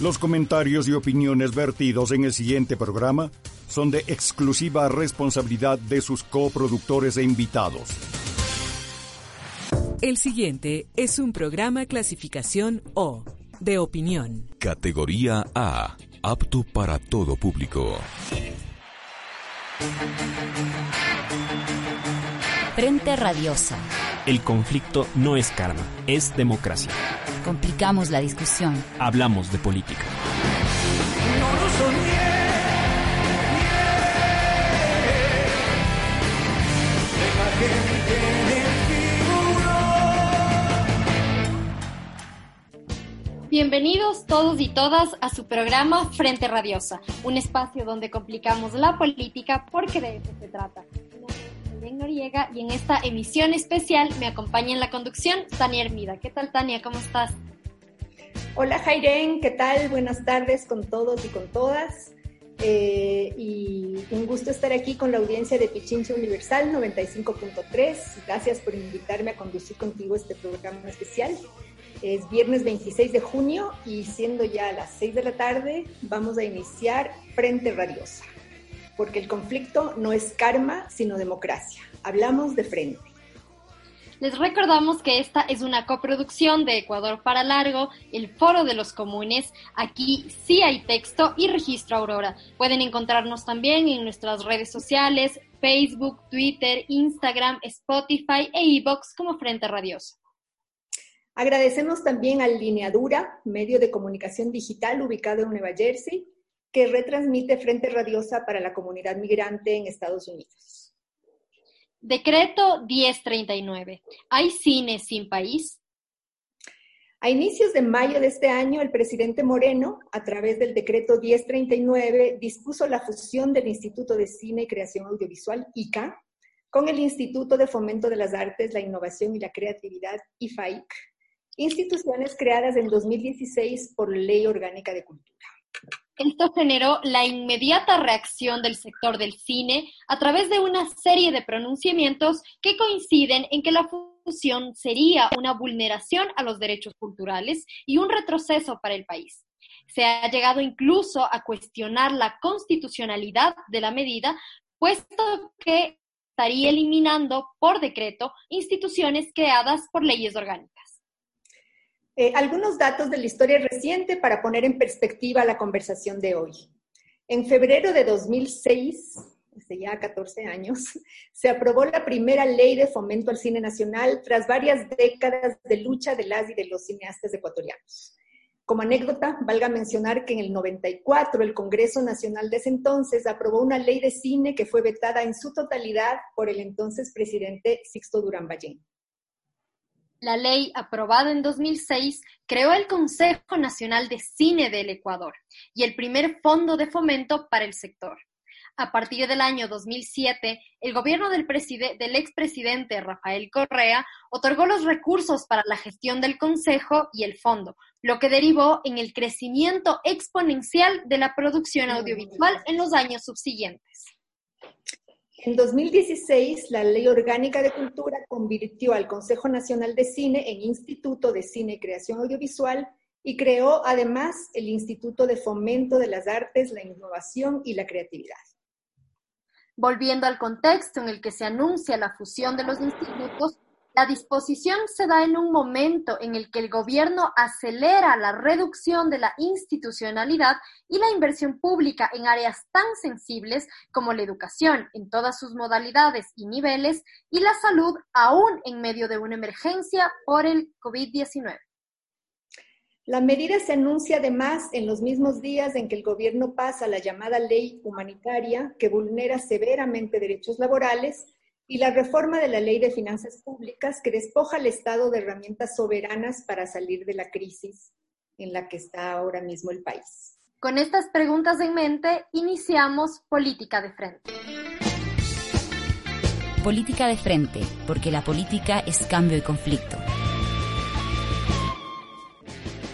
Los comentarios y opiniones vertidos en el siguiente programa son de exclusiva responsabilidad de sus coproductores e invitados. El siguiente es un programa clasificación O, de opinión. Categoría A, apto para todo público. Frente Radiosa. El conflicto no es karma, es democracia. Complicamos la discusión. Hablamos de política. Bienvenidos todos y todas a su programa Frente Radiosa, un espacio donde complicamos la política porque de eso se trata. Noriega y en esta emisión especial me acompaña en la conducción Tania Hermida. ¿Qué tal Tania? ¿Cómo estás? Hola Jairen, ¿qué tal? Buenas tardes con todos y con todas. Eh, y un gusto estar aquí con la audiencia de Pichincha Universal 95.3. Gracias por invitarme a conducir contigo este programa especial. Es viernes 26 de junio y siendo ya las 6 de la tarde, vamos a iniciar Frente Radiosa porque el conflicto no es karma, sino democracia. Hablamos de frente. Les recordamos que esta es una coproducción de Ecuador para Largo, el Foro de los Comunes. Aquí sí hay texto y registro Aurora. Pueden encontrarnos también en nuestras redes sociales, Facebook, Twitter, Instagram, Spotify e iBox como Frente Radioso. Agradecemos también a Lineadura, medio de comunicación digital ubicado en Nueva Jersey, que retransmite Frente Radiosa para la comunidad migrante en Estados Unidos. Decreto 1039. ¿Hay cine sin país? A inicios de mayo de este año, el presidente Moreno, a través del decreto 1039, dispuso la fusión del Instituto de Cine y Creación Audiovisual, ICA, con el Instituto de Fomento de las Artes, la Innovación y la Creatividad, IFAIC, instituciones creadas en 2016 por Ley Orgánica de Cultura. Esto generó la inmediata reacción del sector del cine a través de una serie de pronunciamientos que coinciden en que la fusión sería una vulneración a los derechos culturales y un retroceso para el país. Se ha llegado incluso a cuestionar la constitucionalidad de la medida, puesto que estaría eliminando por decreto instituciones creadas por leyes orgánicas. Eh, algunos datos de la historia reciente para poner en perspectiva la conversación de hoy. En febrero de 2006, hace ya 14 años, se aprobó la primera ley de fomento al cine nacional tras varias décadas de lucha de las y de los cineastas ecuatorianos. Como anécdota, valga mencionar que en el 94 el Congreso Nacional de ese entonces aprobó una ley de cine que fue vetada en su totalidad por el entonces presidente Sixto Durán Ballén. La ley aprobada en 2006 creó el Consejo Nacional de Cine del Ecuador y el primer fondo de fomento para el sector. A partir del año 2007, el gobierno del, del expresidente Rafael Correa otorgó los recursos para la gestión del Consejo y el fondo, lo que derivó en el crecimiento exponencial de la producción audiovisual en los años subsiguientes. En 2016, la Ley Orgánica de Cultura convirtió al Consejo Nacional de Cine en Instituto de Cine y Creación Audiovisual y creó además el Instituto de Fomento de las Artes, la Innovación y la Creatividad. Volviendo al contexto en el que se anuncia la fusión de los institutos, la disposición se da en un momento en el que el gobierno acelera la reducción de la institucionalidad y la inversión pública en áreas tan sensibles como la educación en todas sus modalidades y niveles y la salud aún en medio de una emergencia por el COVID-19. La medida se anuncia además en los mismos días en que el gobierno pasa la llamada ley humanitaria que vulnera severamente derechos laborales y la reforma de la Ley de Finanzas Públicas que despoja al Estado de herramientas soberanas para salir de la crisis en la que está ahora mismo el país. Con estas preguntas en mente, iniciamos Política de Frente. Política de Frente, porque la política es cambio y conflicto.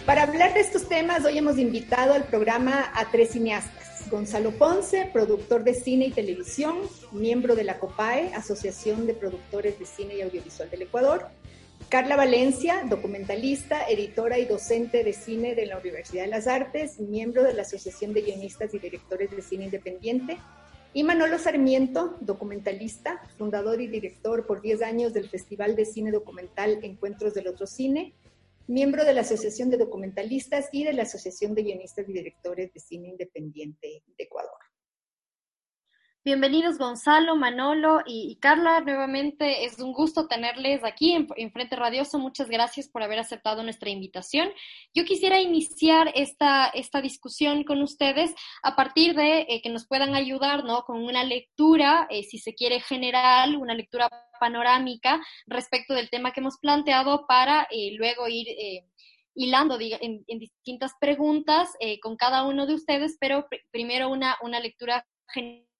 Para hablar de estos temas, hoy hemos invitado al programa a tres cineastas Gonzalo Ponce, productor de cine y televisión, miembro de la COPAE, Asociación de Productores de Cine y Audiovisual del Ecuador. Carla Valencia, documentalista, editora y docente de cine de la Universidad de las Artes, miembro de la Asociación de Guionistas y Directores de Cine Independiente. Y Manolo Sarmiento, documentalista, fundador y director por 10 años del Festival de Cine Documental Encuentros del Otro Cine, miembro de la Asociación de Documentalistas y de la Asociación de Guionistas y Directores de Cine Independiente de Ecuador. Bienvenidos Gonzalo, Manolo y, Carla. Nuevamente es un gusto tenerles aquí en, Frente Radioso. Muchas gracias por haber aceptado nuestra invitación. Yo quisiera iniciar esta, esta discusión con ustedes a partir de eh, que nos puedan ayudar ¿no? con una lectura, eh, si se quiere general, una lectura panorámica respecto del tema que hemos planteado para eh, luego ir hilando en, distintas preguntas con cada uno de ustedes, pero primero una, una lectura general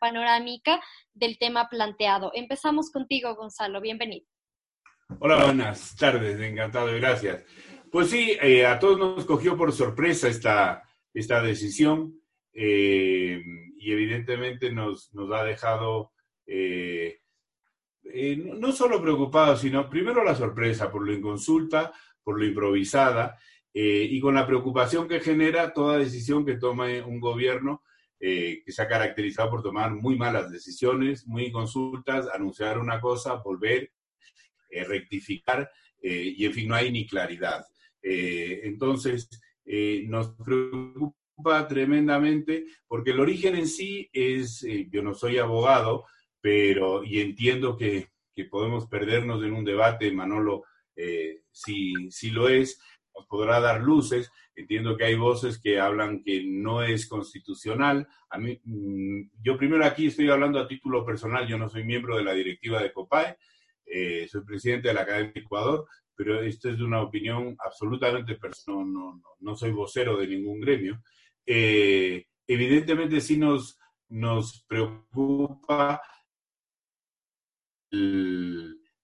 panorámica del tema planteado. Empezamos contigo, Gonzalo. Bienvenido. Hola, buenas tardes. Encantado, gracias. Pues sí, eh, a todos nos cogió por sorpresa esta, esta decisión eh, y evidentemente nos, nos ha dejado eh, no solo preocupados, sino primero la sorpresa por lo inconsulta, por lo improvisada y con la preocupación que genera toda decisión que tome un gobierno eh, que se ha caracterizado por tomar muy malas decisiones, muy consultas, anunciar una cosa, volver, eh, rectificar, eh, y en fin, no hay ni claridad. entonces, nos preocupa tremendamente porque el origen en sí es, yo no soy abogado, pero, y entiendo que, que podemos perdernos en un debate, Manolo, si, si lo es, podrá dar luces. Entiendo que hay voces que hablan que no es constitucional. A mí, mm, yo primero aquí estoy hablando a título personal, yo no soy miembro de la directiva de COPAE, eh, soy presidente de la Academia de Ecuador, pero esto es de una opinión absolutamente personal, no, no, soy vocero de ningún gremio. Eh, evidentemente sí nos, nos preocupa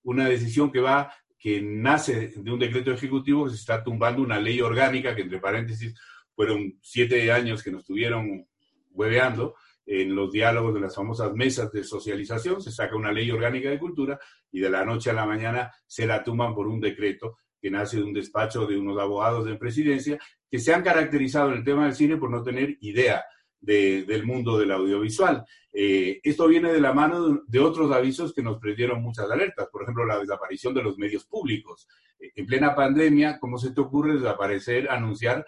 una decisión que va que nace de un decreto ejecutivo se está tumbando una ley orgánica que, entre paréntesis, fueron siete años que nos estuvieron hueveando en los diálogos de las famosas mesas de socialización, se saca una ley orgánica de cultura y de la noche a la mañana se la tumban por un decreto que nace de un despacho de unos abogados de presidencia que se han caracterizado en el tema del cine por no tener idea del mundo del audiovisual. Eh, esto viene de la mano de, otros avisos que nos prendieron muchas alertas, por ejemplo, la desaparición de los medios públicos. Eh, en plena pandemia, ¿cómo se te ocurre desaparecer, anunciar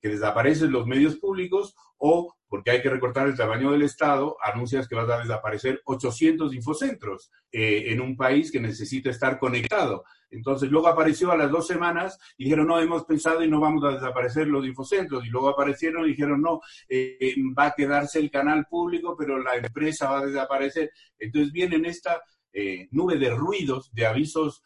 que desaparecen los medios públicos o porque hay que recortar el tamaño del Estado, anuncias que vas a desaparecer 800 infocentros eh, en un país que necesita estar conectado. Entonces, luego apareció a las dos semanas y dijeron, no, hemos pensado y no vamos a desaparecer los infocentros. Y luego aparecieron y dijeron, no, eh, va a quedarse el canal público, pero la empresa va a desaparecer. Entonces, viene esta eh, nube de ruidos, de avisos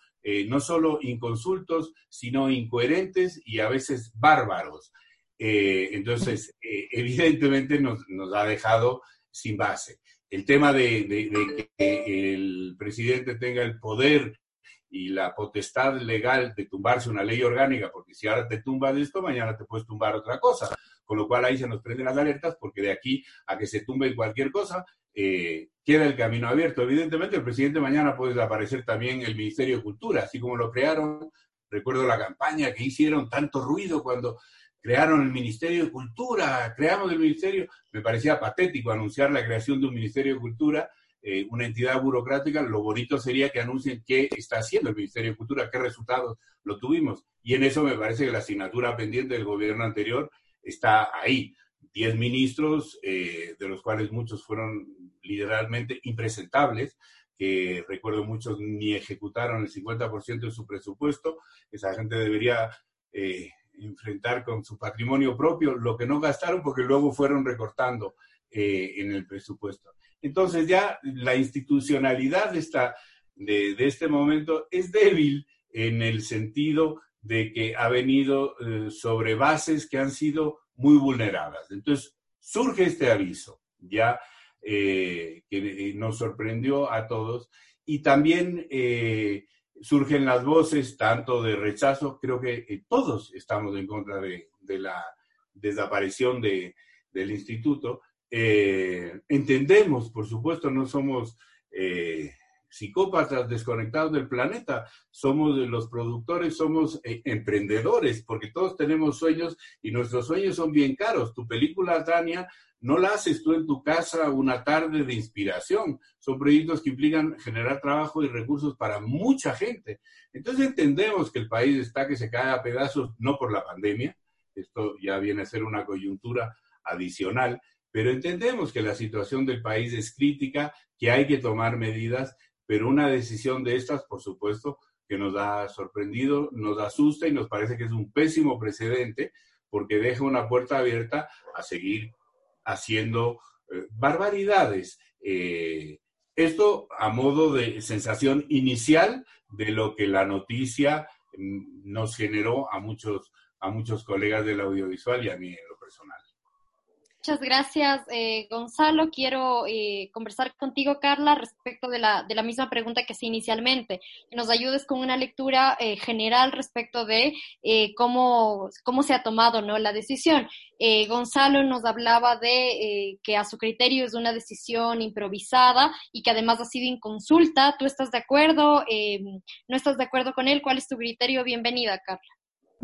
no solo inconsultos, sino incoherentes y a veces bárbaros. Eh, entonces, eh, evidentemente nos, ha dejado sin base. El tema de, que el presidente tenga el poder y la potestad legal de tumbarse una ley orgánica, porque si ahora te tumbas esto, mañana te puedes tumbar otra cosa. Con lo cual ahí se nos prenden las alertas, porque de aquí a que se tumbe cualquier cosa, eh, queda el camino abierto. Evidentemente, el presidente mañana puede desaparecer también el Ministerio de Cultura, así como lo crearon. Recuerdo la campaña que hicieron tanto ruido cuando crearon el Ministerio de Cultura, creamos el Ministerio, me parecía patético anunciar la creación de un Ministerio de Cultura, eh, una entidad burocrática, lo bonito sería que anuncien qué está haciendo el Ministerio de Cultura, qué resultados lo tuvimos. Y en eso me parece que la asignatura pendiente del gobierno anterior está ahí. Diez ministros, eh, de los cuales muchos fueron literalmente impresentables, que recuerdo muchos ni ejecutaron el 50% de su presupuesto. Esa gente debería eh, enfrentar con su patrimonio propio lo que no gastaron porque luego fueron recortando eh, en el presupuesto. Entonces ya la institucionalidad de, esta, de, este momento es débil en el sentido de que ha venido eh, sobre bases que han sido muy vulneradas. Entonces surge este aviso, ya eh, que nos sorprendió a todos, y también surgen las voces tanto de rechazo, creo que eh, todos estamos en contra de, la desaparición de, del instituto. Eh, entendemos, por supuesto, no somos eh, psicópatas desconectados del planeta. Somos los productores, somos eh, emprendedores, porque todos tenemos sueños y nuestros sueños son bien caros. Tu película, Tania, no la haces tú en tu casa una tarde de inspiración. Son proyectos que implican generar trabajo y recursos para mucha gente. Entonces entendemos que el país está que se cae a pedazos, no por la pandemia, esto ya viene a ser una coyuntura adicional, pero entendemos que la situación del país es crítica, que hay que tomar medidas, pero una decisión de estas, por supuesto, que nos ha sorprendido, nos asusta y nos parece que es un pésimo precedente porque deja una puerta abierta a seguir haciendo eh, barbaridades. Eh, esto a modo de sensación inicial de lo que la noticia mm, nos generó a muchos a muchos colegas del audiovisual y a mí. Muchas gracias, eh, Gonzalo. Quiero eh, conversar contigo, Carla, respecto de la, de la misma pregunta que hice inicialmente. Que nos ayudes con una lectura eh, general respecto de cómo, cómo se ha tomado ¿no? la decisión. Gonzalo nos hablaba de que a su criterio es una decisión improvisada y que además ha sido inconsulta. ¿Tú estás de acuerdo? ¿No estás de acuerdo con él? ¿Cuál es tu criterio? Bienvenida, Carla.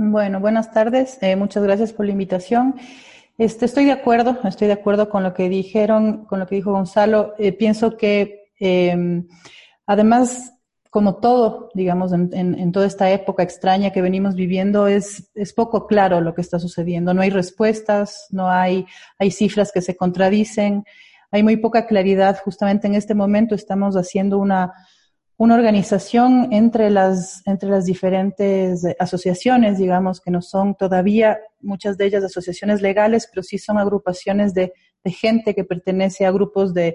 Bueno, buenas tardes. Eh, muchas gracias por la invitación. Este, estoy de acuerdo, estoy de acuerdo con lo que dijeron, con lo que dijo Gonzalo. Eh, pienso que em, además, como todo, digamos, en, toda esta época extraña que venimos viviendo, es, es poco claro lo que está sucediendo. No hay respuestas, no hay, hay cifras que se contradicen, hay muy poca claridad. Justamente en este momento estamos haciendo una una organización entre las, entre las diferentes asociaciones, digamos, que no son todavía muchas de ellas asociaciones legales, pero sí son agrupaciones de, gente que pertenece a grupos de,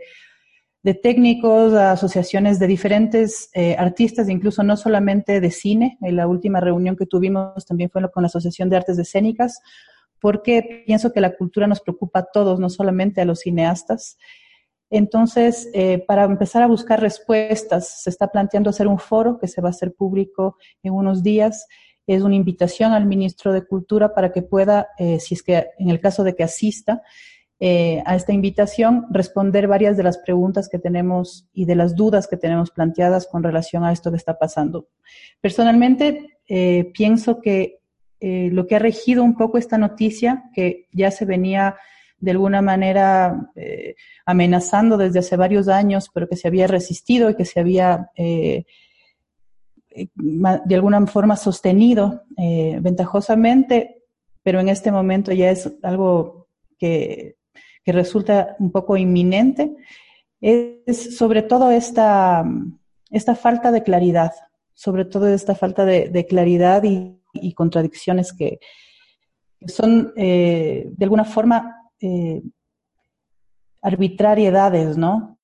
técnicos, a asociaciones de diferentes eh, artistas, incluso no solamente de cine. En la última reunión que tuvimos también fue con la Asociación de Artes Escénicas, porque pienso que la cultura nos preocupa a todos, no solamente a los cineastas. Entonces, eh, para empezar a buscar respuestas, se está planteando hacer un foro que se va a hacer público en unos días. Es una invitación al ministro de Cultura para que pueda, eh, si es que en el caso de que asista eh, a esta invitación, responder varias de las preguntas que tenemos y de las dudas que tenemos planteadas con relación a esto que está pasando. Personalmente, pienso que lo que ha regido un poco esta noticia, que ya se venía de alguna manera eh, amenazando desde hace varios años, pero que se había resistido y que se había eh, eh, de alguna forma sostenido ventajosamente, pero en este momento ya es algo que, resulta un poco inminente, es sobre todo esta, esta falta de claridad, sobre todo esta falta de, claridad y, contradicciones que, son de alguna forma eh, arbitrariedades, ¿no?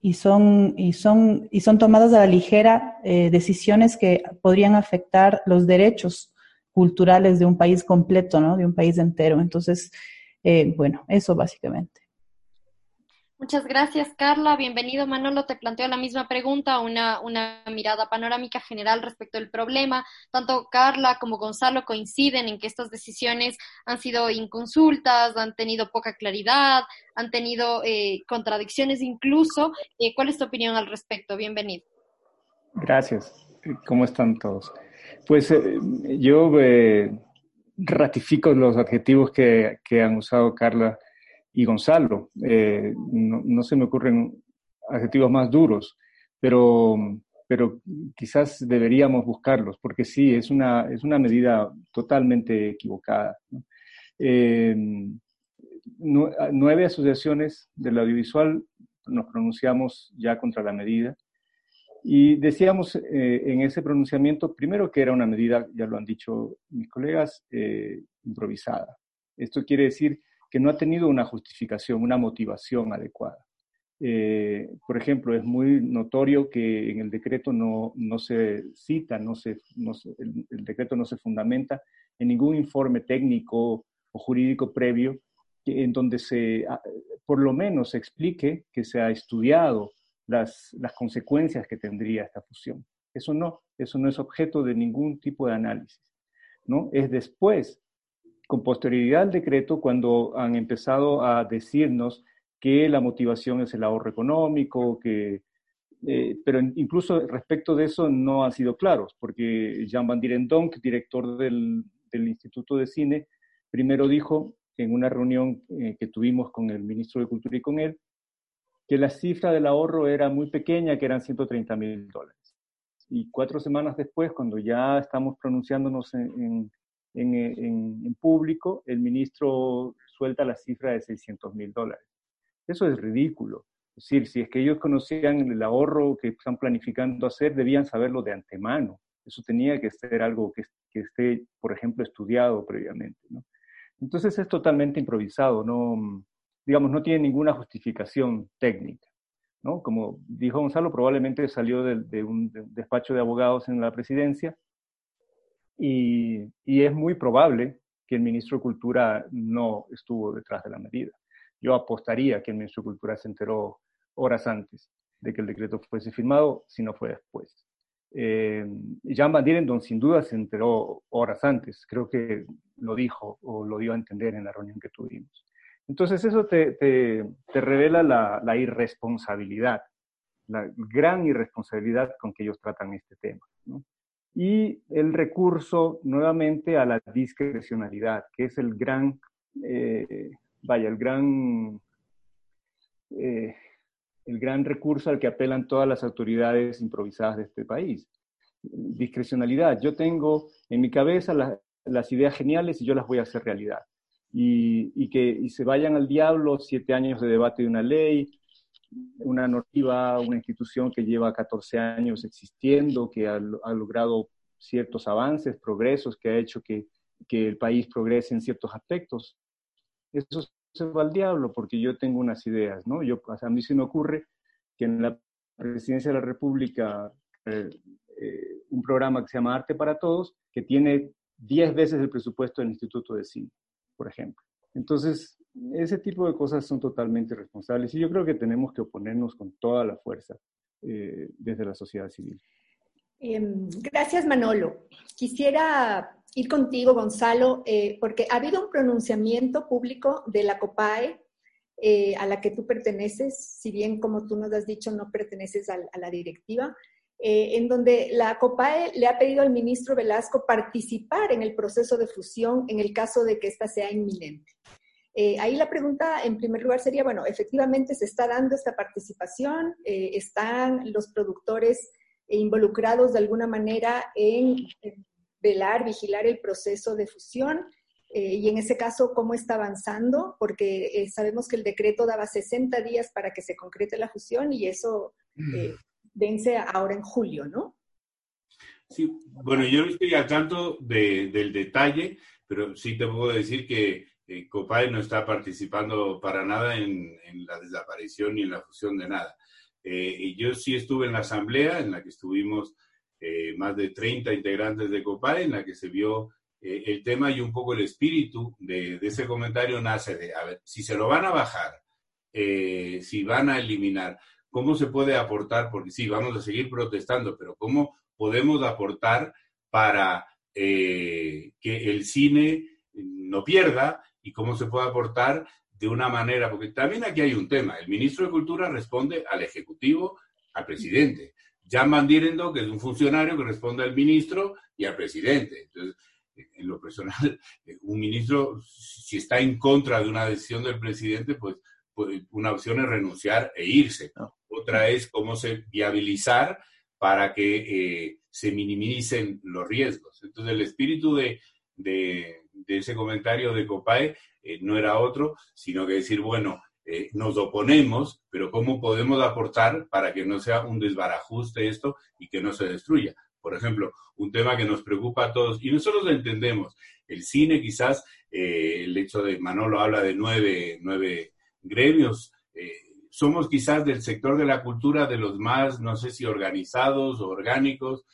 Y son, y, son, y son tomadas a la ligera eh, decisiones que podrían afectar los derechos culturales de un país completo, ¿no? De un país entero. Entonces, eh, bueno, eso básicamente. Muchas gracias, Carla. Bienvenido, Manolo. Te planteo la misma pregunta, una, una mirada panorámica general respecto al problema. Tanto Carla como Gonzalo coinciden en que estas decisiones han sido inconsultas, han tenido poca claridad, han tenido eh, contradicciones incluso. Eh, ¿Cuál es tu opinión al respecto? Bienvenido. Gracias. ¿Cómo están todos? Pues eh, yo ratifico los adjetivos que, que han usado Carla y Gonzalo. Eh, no, se me ocurren adjetivos más duros, pero, pero quizás deberíamos buscarlos, porque sí, es una, es una medida totalmente equivocada. Eh, nueve asociaciones del audiovisual nos pronunciamos ya contra la medida y decíamos eh, en ese pronunciamiento, primero que era una medida, ya lo han dicho mis colegas, improvisada. Esto quiere decir que no ha tenido una justificación, una motivación adecuada. Eh, por ejemplo, es muy notorio que en el decreto no, no se cita, no se, el, decreto no se fundamenta en ningún informe técnico o jurídico previo en donde se, ah, por lo menos, se explique que se ha estudiado las, las consecuencias que tendría esta fusión. Eso no, eso no es objeto de ningún tipo de análisis. ¿no? Es después con posterioridad al decreto cuando han empezado a decirnos que la motivación es el ahorro económico, que, Eh, pero incluso respecto de eso no han sido claros, porque Jean Van Direndonck, director del, Instituto de Cine, primero dijo en una reunión eh, que tuvimos con el ministro de Cultura y con él, que la cifra del ahorro era muy pequeña, que eran 130 mil dólares. Y cuatro semanas después, cuando ya estamos pronunciándonos en, en, público, el ministro suelta la cifra de 600 mil dólares. Eso es ridículo. Es decir, si es que ellos conocían el ahorro que están planificando hacer, debían saberlo de antemano. Eso tenía que ser algo que, que esté, por ejemplo, estudiado previamente. ¿no? Entonces es totalmente improvisado, no, digamos, no tiene ninguna justificación técnica. ¿no? Como dijo Gonzalo, probablemente salió de, un despacho de abogados en la presidencia y, es muy probable que el ministro de Cultura no estuvo detrás de la medida. Yo apostaría que el ministro de Cultura se enteró horas antes de que el decreto fuese firmado, si no fue después. Eh, Jan Van Dierendon sin duda se enteró horas antes, creo que lo dijo o lo dio a entender en la reunión que tuvimos. Entonces eso te, revela la, irresponsabilidad, la gran irresponsabilidad con que ellos tratan este tema. Y el recurso nuevamente a la discrecionalidad, que es el gran, eh, vaya, el gran eh, el gran recurso al que apelan todas las autoridades improvisadas de este país. Discrecionalidad. Yo tengo en mi cabeza las ideas geniales y yo las voy a hacer realidad. Y, que se vayan al diablo siete años de debate de una ley, una normativa, una institución que lleva 14 años existiendo, que ha, logrado ciertos avances, progresos, que ha hecho que, que el país progrese en ciertos aspectos. Eso se va al diablo porque yo tengo unas ideas, ¿no? Yo, a mí se me ocurre que en la presidencia de la República eh, eh, un programa que se llama Arte para Todos, que tiene 10 veces el presupuesto del Instituto de Cine, por ejemplo. Entonces, ese tipo de cosas son totalmente responsables y yo creo que tenemos que oponernos con toda la fuerza eh, desde la sociedad civil. Em, gracias, Manolo. Quisiera ir contigo, Gonzalo, eh, porque ha habido un pronunciamiento público de la COPAE eh, a la que tú perteneces, si bien como tú nos has dicho no perteneces a, la directiva, en donde la COPAE le ha pedido al ministro Velasco participar en el proceso de fusión en el caso de que ésta sea inminente. Ahí la pregunta, en primer lugar, sería, bueno, efectivamente se está dando esta participación, están los productores involucrados de alguna manera en velar, vigilar el proceso de fusión eh, y en ese caso cómo está avanzando, porque eh, sabemos que el decreto daba 60 días para que se concrete la fusión y eso eh, vence ahora en julio, ¿no? Sí, bueno, yo no estoy al tanto del detalle, pero sí te puedo decir que eh, COPAE no está participando para nada en, la desaparición ni en la fusión de nada. yo sí estuve en la asamblea en la que estuvimos eh, más de 30 integrantes de COPAE, en la que se vio eh, el tema y un poco el espíritu de, ese comentario nace de, a ver, si se lo van a bajar, eh, si van a eliminar, ¿cómo se puede aportar? Porque sí, vamos a seguir protestando, pero ¿cómo podemos aportar para que el cine no pierda y cómo se puede aportar de una manera, porque también aquí hay un tema, el ministro de Cultura responde al Ejecutivo, al presidente. Jan Van Dierendo, que es un funcionario que responde al ministro y al presidente. Entonces, en lo personal, un ministro, si está en contra de una decisión del presidente, pues, pues una opción es renunciar e irse. Otra es cómo se viabilizar para que eh, se minimicen los riesgos. Entonces, el espíritu de, de, ese comentario de Copae eh, no era otro, sino que decir, bueno, eh, nos oponemos, pero ¿cómo podemos aportar para que no sea un desbarajuste esto y que no se destruya? Por ejemplo, un tema que nos preocupa a todos, y nosotros lo entendemos, el cine quizás, eh, el hecho de, Manolo habla de nueve, nueve gremios, eh, somos quizás del sector de la cultura de los más, no sé si organizados o orgánicos,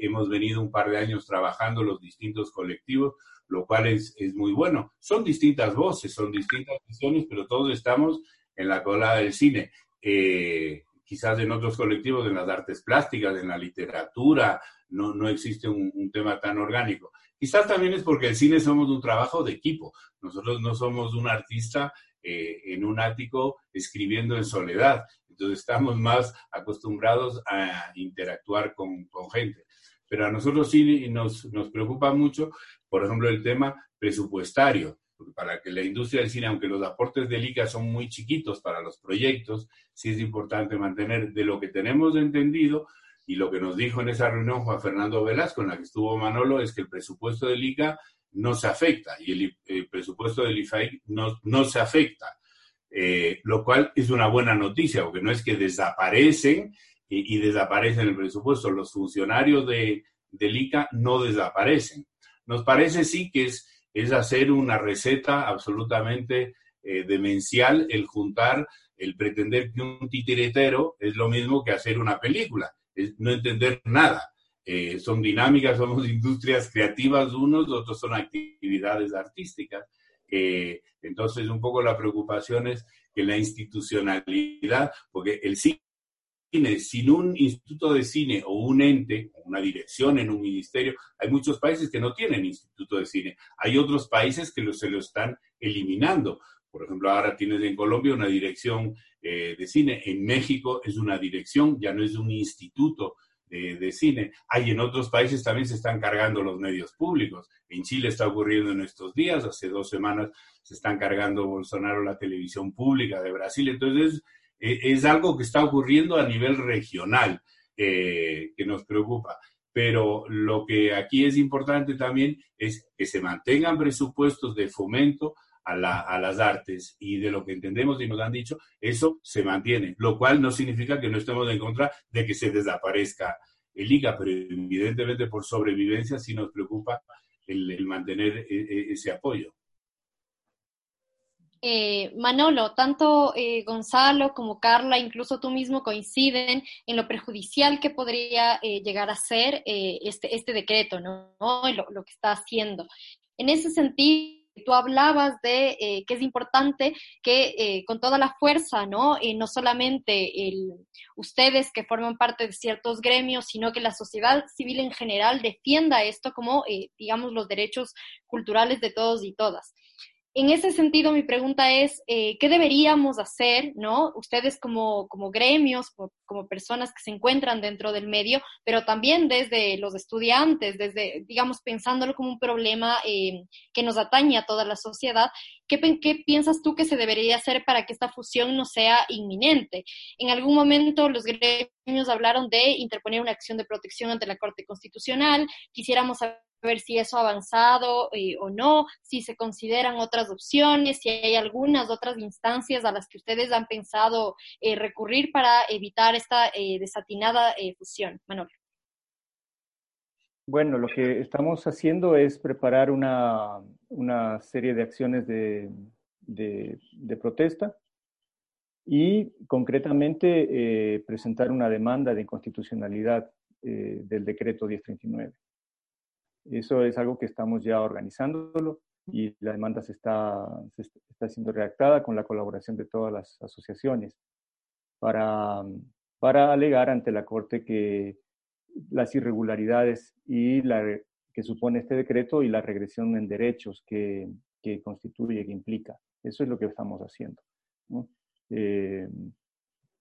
hemos venido un par de años trabajando los distintos colectivos, lo cual es, es muy bueno. Son distintas voces, son distintas visiones, pero todos estamos en la cola del cine. Eh, quizás en otros colectivos, en las artes plásticas, en la literatura, no, no existe un, tema tan orgánico. Quizás también es porque el cine somos un trabajo de equipo. Nosotros no somos un artista eh, en un ático escribiendo en soledad. Entonces estamos más acostumbrados a interactuar con, con gente. Pero a nosotros sí nos, nos preocupa mucho, por ejemplo, el tema presupuestario para que la industria del cine, aunque los aportes del ICA son muy chiquitos para los proyectos, sí es importante mantener de lo que tenemos entendido y lo que nos dijo en esa reunión Juan Fernando Velasco, en la que estuvo Manolo, es que el presupuesto del ICA no se afecta y el, presupuesto del IFAI no, no se afecta, eh, lo cual es una buena noticia, porque no es que desaparecen y, desaparecen el presupuesto, los funcionarios de, del ICA no desaparecen. Nos parece sí que es, es hacer una receta absolutamente eh, demencial el juntar, el pretender que un titiretero es lo mismo que hacer una película, es no entender nada. Eh, son dinámicas, somos industrias creativas unos, otros son actividades artísticas. entonces, un poco la preocupación es que la institucionalidad, porque el cine, sin un instituto de cine o un ente, una dirección en un ministerio, hay muchos países que no tienen instituto de cine. Hay otros países que se lo están eliminando. Por ejemplo, ahora tienes en Colombia una dirección eh, de cine. En México es una dirección, ya no es un instituto de, cine. Hay en otros países también se están cargando los medios públicos. En Chile está ocurriendo en estos días, hace dos semanas se están cargando Bolsonaro la televisión pública de Brasil. Entonces, es, algo que está ocurriendo a nivel regional eh, que nos preocupa. Pero lo que aquí es importante también es que se mantengan presupuestos de fomento a, a, las artes y de lo que entendemos y nos han dicho, eso se mantiene, lo cual no significa que no estemos en contra de que se desaparezca el ICA, pero evidentemente por sobrevivencia sí nos preocupa el, mantener e, e, ese apoyo. Eh, Manolo, tanto eh, Gonzalo como Carla, incluso tú mismo coinciden en lo perjudicial que podría eh, llegar a ser este, este decreto, ¿no? Lo, que está haciendo. En ese sentido, tú hablabas de eh, que es importante que eh, con toda la fuerza, ¿no? Eh, no solamente ustedes que forman parte de ciertos gremios, sino que la sociedad civil en general defienda esto como, digamos, los derechos culturales de todos y todas en ese sentido, mi pregunta es, eh, ¿qué deberíamos hacer, no? Ustedes como, como gremios, como, personas que se encuentran dentro del medio, pero también desde los estudiantes, desde, digamos, pensándolo como un problema eh, que nos atañe a toda la sociedad, ¿qué, ¿qué piensas tú que se debería hacer para que esta fusión no sea inminente? En algún momento los gremios hablaron de interponer una acción de protección ante la Corte Constitucional, quisiéramos saber ver si eso ha avanzado eh, o no, si se consideran otras opciones, si hay algunas otras instancias a las que ustedes han pensado eh, recurrir para evitar esta eh, desatinada fusión. Manuel. Bueno, lo que estamos haciendo es preparar una, serie de acciones de, de protesta y concretamente presentar una demanda de inconstitucionalidad del decreto 1039. Eso es algo que estamos ya organizándolo y la demanda se está, está siendo redactada con la colaboración de todas las asociaciones para, para alegar ante la Corte que las irregularidades y la, que supone este decreto y la regresión en derechos que, que constituye, que implica. Eso es lo que estamos haciendo. Eh,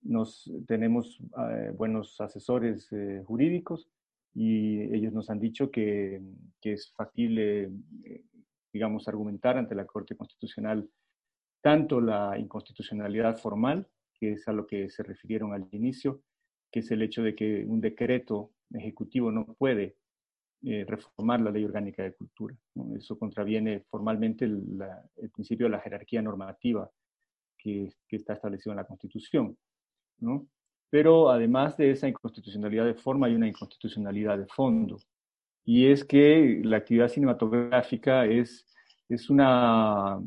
nos, tenemos eh, buenos asesores eh, jurídicos y ellos nos han dicho que, que es factible, eh, digamos, argumentar ante la Corte Constitucional tanto la inconstitucionalidad formal, que es a lo que se refirieron al inicio, que es el hecho de que un decreto ejecutivo no puede eh, reformar la ley orgánica de cultura. Eso contraviene formalmente el, el, principio de la jerarquía normativa que, que, está establecido en la Constitución. ¿no? Pero además de esa inconstitucionalidad de forma, hay una inconstitucionalidad de fondo. Y es que la actividad cinematográfica es, es, una,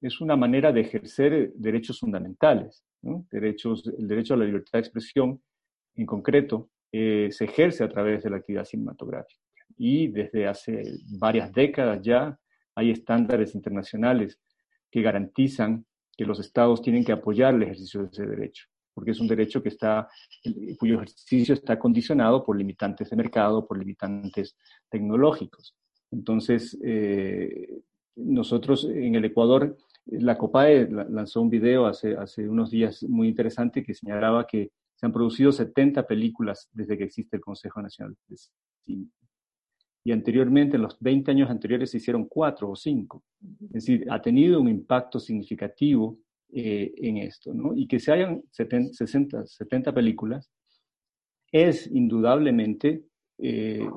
es una manera de ejercer derechos fundamentales. Derechos, el derecho a la libertad de expresión, en concreto, eh, se ejerce a través de la actividad cinematográfica. Y desde hace varias décadas ya hay estándares internacionales que garantizan que los estados tienen que apoyar el ejercicio de ese derecho porque es un derecho que está, cuyo ejercicio está condicionado por limitantes de mercado, por limitantes tecnológicos. Entonces, eh, nosotros en el Ecuador La COPAE lanzó un video hace, hace unos días muy interesante que señalaba que se han producido 70 películas desde que existe el Consejo Nacional de Cine. Y anteriormente, en los 20 años anteriores, se hicieron cuatro o cinco. Es decir, ha tenido un impacto significativo eh, en esto, ¿no? Y que se hayan 70, 60, 70 películas es indudablemente, eh,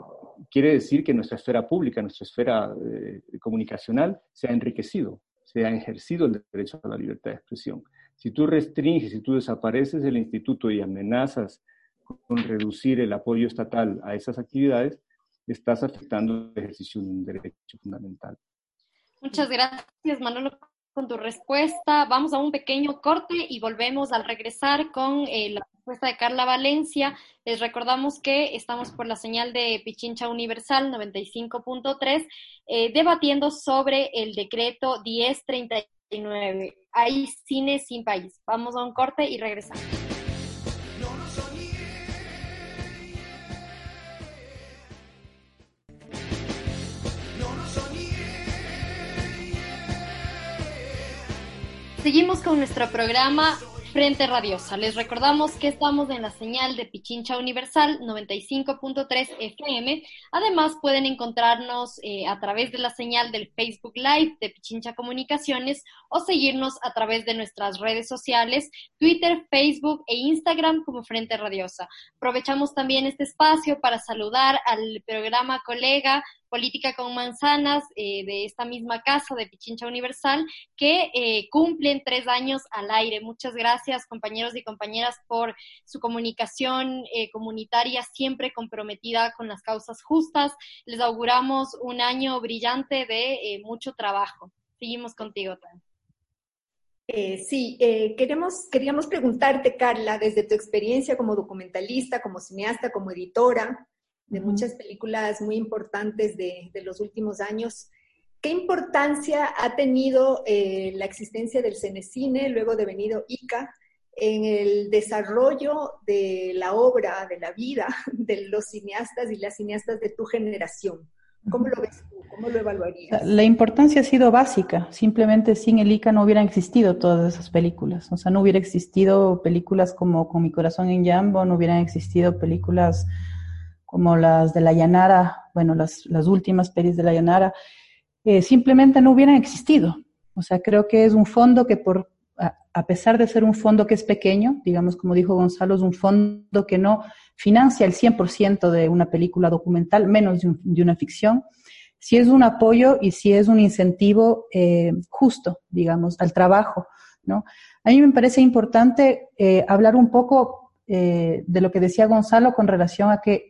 quiere decir que nuestra esfera pública, nuestra esfera eh, comunicacional se ha enriquecido, se ha ejercido el derecho a la libertad de expresión. Si tú restringes, si tú desapareces el instituto y amenazas con reducir el apoyo estatal a esas actividades, estás afectando el ejercicio de un derecho fundamental. Muchas gracias, Manolo, con tu respuesta. Vamos a un pequeño corte y volvemos al regresar con eh, la respuesta de Carla Valencia. Les recordamos que estamos por la señal de Pichincha Universal 95.3 eh, debatiendo sobre el decreto 1039. Hay cine sin país. Vamos a un corte y regresamos. Seguimos con nuestro programa Frente Radiosa. Les recordamos que estamos en la señal de Pichincha Universal 95.3 FM. Además, pueden encontrarnos eh, a través de la señal del Facebook Live de Pichincha Comunicaciones o seguirnos a través de nuestras redes sociales, Twitter, Facebook e Instagram como Frente Radiosa. Aprovechamos también este espacio para saludar al programa colega Política con Manzanas eh, de esta misma casa de Pichincha Universal que eh, cumplen tres años al aire. Muchas gracias compañeros y compañeras por su comunicación eh, comunitaria siempre comprometida con las causas justas. Les auguramos un año brillante de mucho trabajo. Seguimos contigo, Tan. sí, queremos, queríamos preguntarte, Carla, desde tu experiencia como documentalista, como cineasta, como editora, de muchas películas muy importantes de, los últimos años. ¿Qué importancia ha tenido eh, la existencia del Cenecine, luego de venido ICA, en el desarrollo de la obra, de la vida de los cineastas y las cineastas de tu generación? ¿Cómo lo ves tú? ¿Cómo lo evaluarías? La importancia ha sido básica. Simplemente sin el ICA no hubieran existido todas esas películas. O sea, no hubiera existido películas como Con mi corazón en Jambo, no hubieran existido películas como las de la Llanara, bueno, las, las últimas pelis de la Llanara, eh, simplemente no hubieran existido. O sea, creo que es un fondo que por, a, pesar de ser un fondo que es pequeño, digamos, como dijo Gonzalo, es un fondo que no financia el 100% de una película documental, menos de, una ficción, si es un apoyo y si es un incentivo eh, justo, digamos, al trabajo, ¿no? A mí me parece importante eh, hablar un poco de lo que decía Gonzalo con relación a que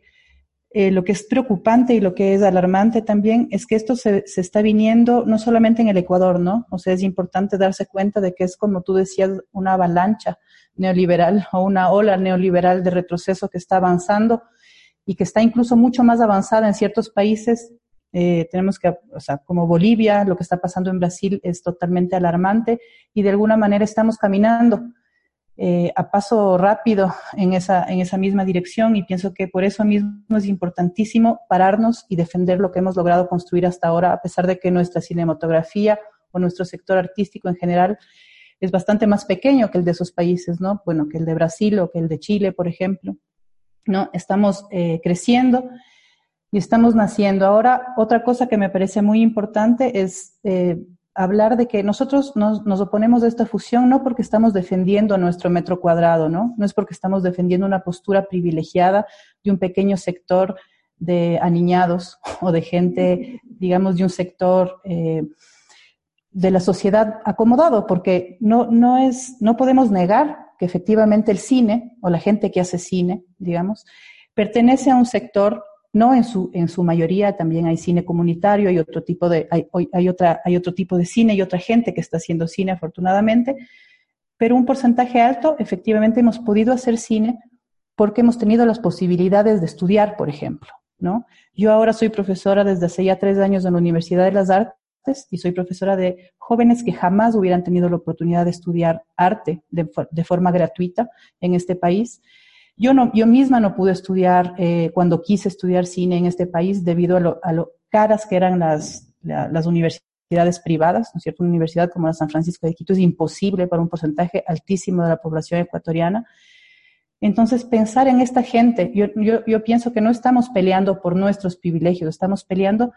eh, lo que es preocupante y lo que es alarmante también es que esto se, se, está viniendo no solamente en el Ecuador, ¿no? O sea, es importante darse cuenta de que es, como tú decías, una avalancha neoliberal o una ola neoliberal de retroceso que está avanzando y que está incluso mucho más avanzada en ciertos países. Eh, tenemos que, o sea, como Bolivia, lo que está pasando en Brasil es totalmente alarmante y de alguna manera estamos caminando eh, a paso rápido en esa, en esa misma dirección y pienso que por eso mismo es importantísimo pararnos y defender lo que hemos logrado construir hasta ahora, a pesar de que nuestra cinematografía o nuestro sector artístico en general es bastante más pequeño que el de esos países, ¿no? Bueno, que el de Brasil o que el de Chile, por ejemplo, ¿no? Estamos eh, creciendo y estamos naciendo. Ahora, otra cosa que me parece muy importante es eh, hablar de que nosotros nos, oponemos a esta fusión no porque estamos defendiendo nuestro metro cuadrado, ¿no? No es porque estamos defendiendo una postura privilegiada de un pequeño sector de aniñados o de gente, digamos, de un sector eh, de la sociedad acomodado, porque no, no, es, no podemos negar que efectivamente el cine o la gente que hace cine, digamos, pertenece a un sector no en su, en su mayoría, también hay cine comunitario, hay otro tipo de, hay, hay, otra, hay otro tipo de cine y otra gente que está haciendo cine, afortunadamente, pero un porcentaje alto, efectivamente, hemos podido hacer cine porque hemos tenido las posibilidades de estudiar, por ejemplo, ¿no? Yo ahora soy profesora desde hace ya tres años en la Universidad de las Artes y soy profesora de jóvenes que jamás hubieran tenido la oportunidad de estudiar arte de, de forma gratuita en este país. Yo, no, yo misma no pude estudiar eh, cuando quise estudiar cine en este país debido a lo, caras que eran las, las universidades privadas, ¿no es cierto? Una universidad como la San Francisco de Quito es imposible para un porcentaje altísimo de la población ecuatoriana. Entonces, pensar en esta gente, yo, yo, pienso que no estamos peleando por nuestros privilegios, estamos peleando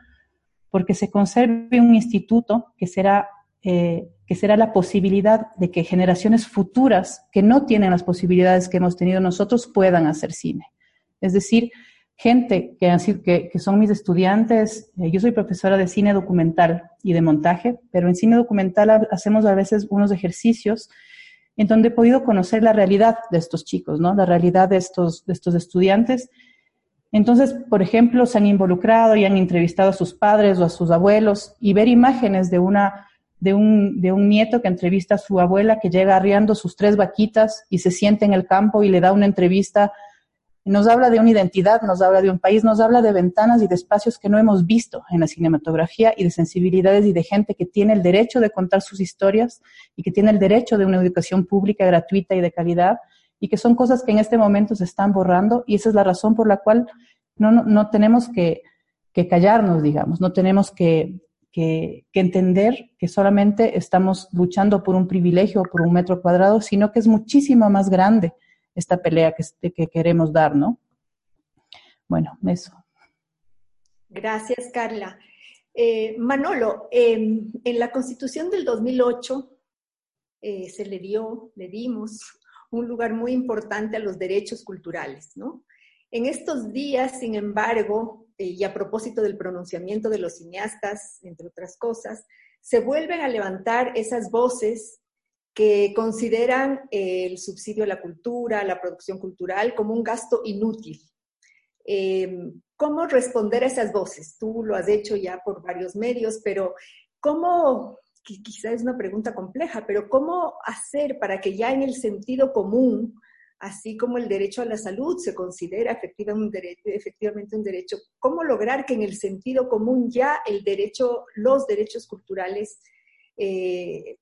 porque se conserve un instituto que será, eh, que será la posibilidad de que generaciones futuras que no tienen las posibilidades que hemos tenido nosotros puedan hacer cine. Es decir, gente que, que, son mis estudiantes, eh, yo soy profesora de cine documental y de montaje, pero en cine documental hacemos a veces unos ejercicios en donde he podido conocer la realidad de estos chicos, ¿no? La realidad de estos, de estos estudiantes. Entonces, por ejemplo, se han involucrado y han entrevistado a sus padres o a sus abuelos y ver imágenes de una de un, de un nieto que entrevista a su abuela que llega arriando sus tres vaquitas y se siente en el campo y le da una entrevista. Nos habla de una identidad, nos habla de un país, nos habla de ventanas y de espacios que no hemos visto en la cinematografía y de sensibilidades y de gente que tiene el derecho de contar sus historias y que tiene el derecho de una educación pública gratuita y de calidad y que son cosas que en este momento se están borrando y esa es la razón por la cual no, no, tenemos que, callarnos, digamos, no tenemos que, que, entender que solamente estamos luchando por un privilegio por un metro cuadrado, sino que es muchísimo más grande esta pelea que, que queremos dar, ¿no? Bueno, eso. Gracias, Carla. Eh, Manolo, em, en la Constitución del 2008 eh, se le dio, le dimos un lugar muy importante a los derechos culturales, ¿no? En estos días, sin embargo, y a propósito del pronunciamiento de los cineastas, entre otras cosas, se vuelven a levantar esas voces que consideran el subsidio a la cultura, la producción cultural, como un gasto inútil. Em, ¿Cómo responder a esas voces? Tú lo has hecho ya por varios medios, pero ¿cómo, quizás es una pregunta compleja, pero cómo hacer para que ya en el sentido común, así como el derecho a la salud se considera efectivamente un derecho, cómo lograr que en el sentido común ya el derecho, los derechos culturales eh,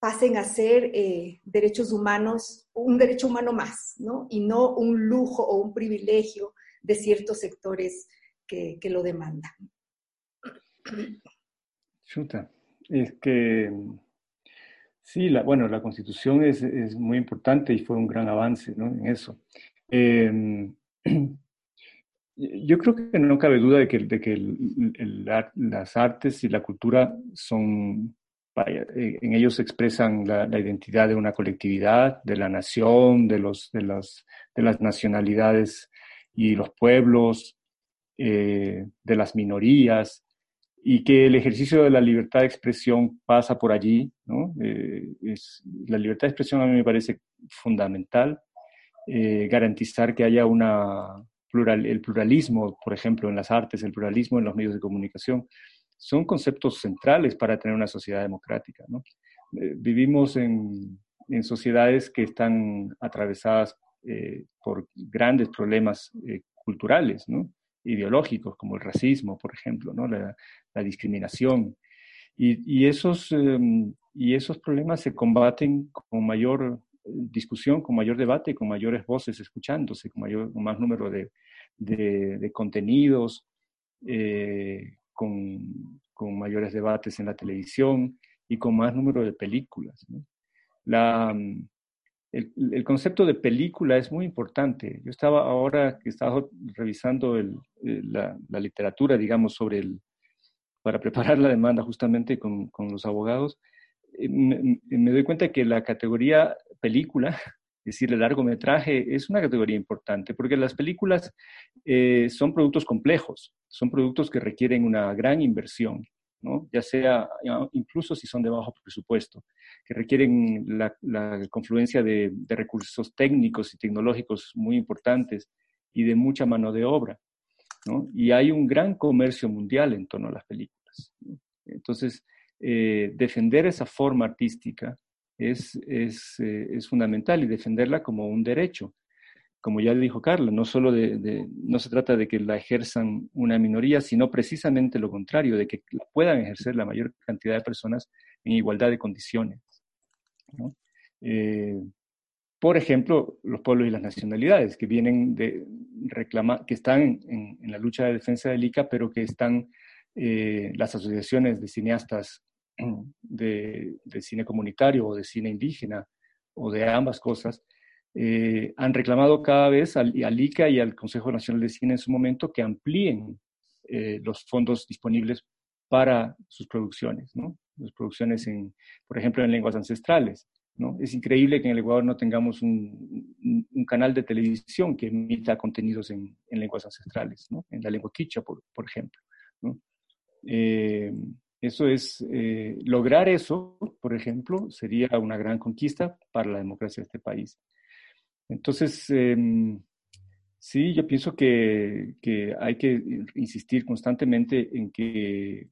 pasen a ser eh, derechos humanos, un derecho humano más, ¿no? Y no un lujo o un privilegio de ciertos sectores que, lo demandan. Chuta, es que sí, la, bueno, la constitución es, muy importante y fue un gran avance ¿no? en eso. Em, yo creo que no cabe duda de que, de que las artes y la cultura son en ellos se expresan la, identidad de una colectividad, de la nación, de, los, de, las, de las nacionalidades y los pueblos, eh, de las minorías, y que el ejercicio de la libertad de expresión pasa por allí. ¿no? Eh, es, la libertad de expresión a mí me parece fundamental, garantizar que haya una plural, el pluralismo, por ejemplo, en las artes, el pluralismo en los medios de comunicación, son conceptos centrales para tener una sociedad democrática. Eh, vivimos en, sociedades que están atravesadas eh, por grandes problemas eh, culturales, ideológicos, como el racismo, por ejemplo, ¿no? la, discriminación. Y, esos, em, y esos problemas se combaten con mayor discusión, con mayor debate, con mayores voces escuchándose, con, mayor, más número de, de contenidos, con, con, mayores debates en la televisión y con más número de películas. La, el, concepto de película es muy importante. Yo estaba ahora que estaba revisando el, la, literatura, digamos, sobre el, para preparar la demanda justamente con, con los abogados, eh, me, me, doy cuenta que la categoría película es decir, el largometraje es una categoría importante porque las películas eh, son productos complejos, son productos que requieren una gran inversión, ¿no? ya sea incluso si son de bajo presupuesto, que requieren la, confluencia de, recursos técnicos y tecnológicos muy importantes y de mucha mano de obra. Y hay un gran comercio mundial en torno a las películas. Entonces, eh, defender esa forma artística es, es, eh, es, fundamental y defenderla como un derecho. Como ya dijo Carla, no solo de, no se trata de que la ejerzan una minoría, sino precisamente lo contrario, de que la puedan ejercer la mayor cantidad de personas en igualdad de condiciones. Eh, por ejemplo, los pueblos y las nacionalidades que vienen de reclamar, que están en, en, la lucha de defensa del ICA, pero que están eh, las asociaciones de cineastas de, cine comunitario o de cine indígena o de ambas cosas, eh, han reclamado cada vez al, ICA y al Consejo Nacional de Cine en su momento que amplíen eh, los fondos disponibles para sus producciones, ¿no? Las producciones, en, por ejemplo, en lenguas ancestrales. Es increíble que en el Ecuador no tengamos un, canal de televisión que emita contenidos en, en lenguas ancestrales, en la lengua quicha, por, por ejemplo. Eh, eso es, eh, lograr eso, por ejemplo, sería una gran conquista para la democracia de este país. Entonces, em, sí, yo pienso que, hay que insistir constantemente en que,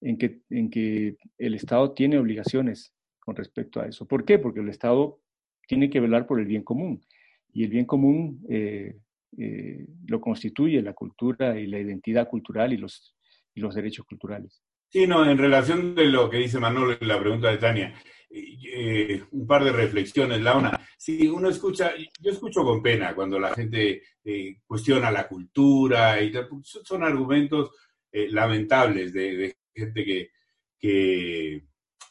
en, que, el Estado tiene obligaciones con respecto a eso. ¿Por qué? Porque el Estado tiene que velar por el bien común. Y el bien común eh, eh, lo constituye la cultura y la identidad cultural y los, y los derechos culturales. Sí, no, en relación de lo que dice Manolo en la pregunta de Tania, eh, un par de reflexiones, Launa. Sí, uno escucha, yo escucho con pena cuando la gente eh, cuestiona la cultura y son argumentos eh, lamentables de, gente que, que,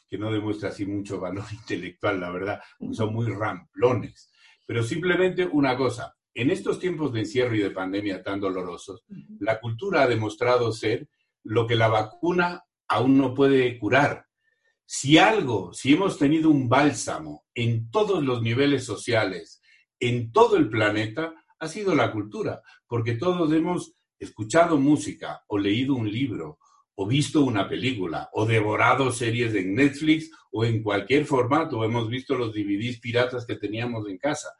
que, no demuestra así mucho valor intelectual, la verdad, son muy ramplones. Pero simplemente una cosa, en estos tiempos de encierro y de pandemia tan dolorosos, la cultura ha demostrado ser lo que la vacuna aún no puede curar. Si algo, si hemos tenido un bálsamo en todos los niveles sociales, en todo el planeta, ha sido la cultura, porque todos hemos escuchado música o leído un libro o visto una película o devorado series en Netflix o en cualquier formato, o hemos visto los DVDs piratas que teníamos en casa.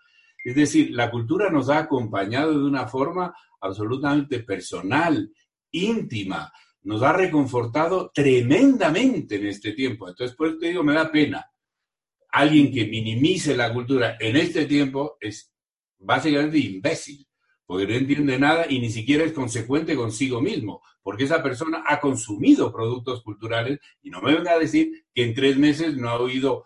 Es decir, la cultura nos ha acompañado de una forma absolutamente personal, íntima, nos ha reconfortado tremendamente en este tiempo. Entonces, por eso te digo, me da pena. Alguien que minimice la cultura en este tiempo es básicamente imbécil, porque no entiende nada y ni siquiera es consecuente consigo mismo, porque esa persona ha consumido productos culturales y no me venga a decir que en tres meses no ha oído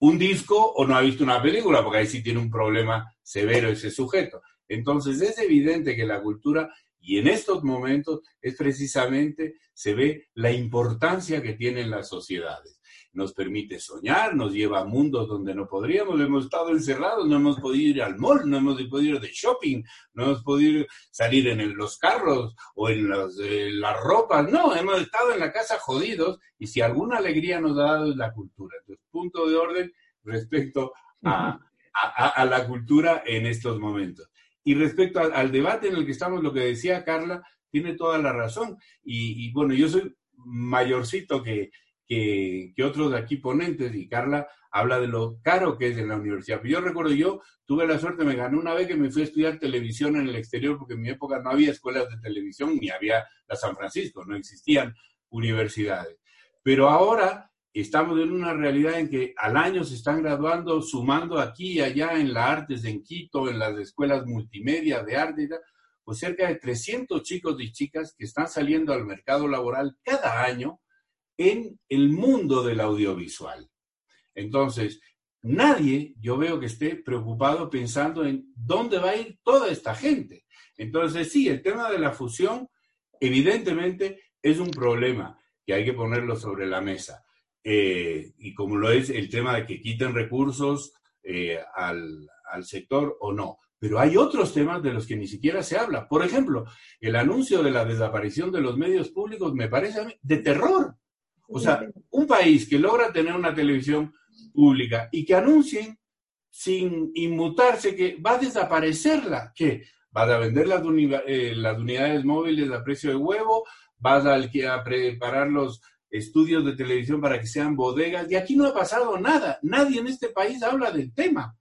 un disco o no ha visto una película, porque ahí sí tiene un problema severo ese sujeto. Entonces es evidente que la cultura y en estos momentos es precisamente, se ve la importancia que tienen las sociedades. Nos permite soñar, nos lleva a mundos donde no podríamos, hemos estado encerrados, no hemos podido ir al mall, no hemos podido ir de shopping, no hemos podido salir en los carros o en eh, las ropas, no, hemos estado en la casa jodidos y si alguna alegría nos ha dado es la cultura. Entonces, punto de orden respecto a, a la cultura en estos momentos. Y respecto al, debate en el que estamos, lo que decía Carla, tiene toda la razón. Y, bueno, yo soy mayorcito que, que, otros de aquí ponentes y Carla habla de lo caro que es en la universidad. Pero yo recuerdo, yo tuve la suerte, me gané una vez que me fui a estudiar televisión en el exterior porque en mi época no había escuelas de televisión ni había la San Francisco, no existían universidades. Pero ahora estamos en una realidad en que al año se están graduando, sumando aquí y allá en la Artes en Quito, en las escuelas multimedia de arte, pues cerca de 300 chicos y chicas que están saliendo al mercado laboral cada año en el mundo del audiovisual. Entonces, nadie, yo veo que esté preocupado pensando en dónde va a ir toda esta gente. Entonces, sí, el tema de la fusión, evidentemente, es un problema que hay que ponerlo sobre la mesa eh, y como lo es el tema de que quiten recursos eh, al, al sector o no. Pero hay otros temas de los que ni siquiera se habla. Por ejemplo, el anuncio de la desaparición de los medios públicos me parece de terror. O sea, un país que logra tener una televisión pública y que anuncien sin inmutarse que va a desaparecerla, que vas a vender las, eh, las unidades móviles a precio de huevo, vas a, a preparar los, estudios de televisión para que sean bodegas, y aquí no ha pasado nada. Nadie en este país habla del tema.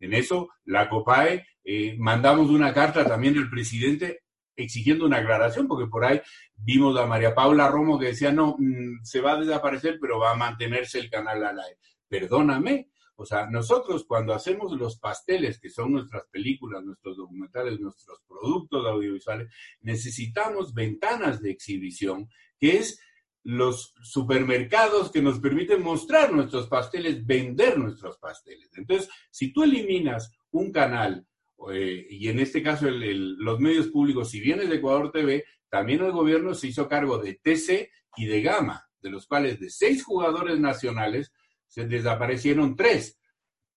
En eso, la COPAE, eh, mandamos una carta también al presidente exigiendo una aclaración, porque por ahí vimos a María Paula Romo que decía, no, mm, se va a desaparecer, pero va a mantenerse el canal al aire. Perdóname, o sea, nosotros cuando hacemos los pasteles, que son nuestras películas, nuestros documentales, nuestros productos audiovisuales, necesitamos ventanas de exhibición, que es los supermercados que nos permiten mostrar nuestros pasteles, vender nuestros pasteles. Entonces, si tú eliminas un canal eh, y en este caso los medios públicos, si bien es de Ecuador TV, también el gobierno se hizo cargo de TC y de Gama, de los cuales de seis jugadores nacionales se desaparecieron tres.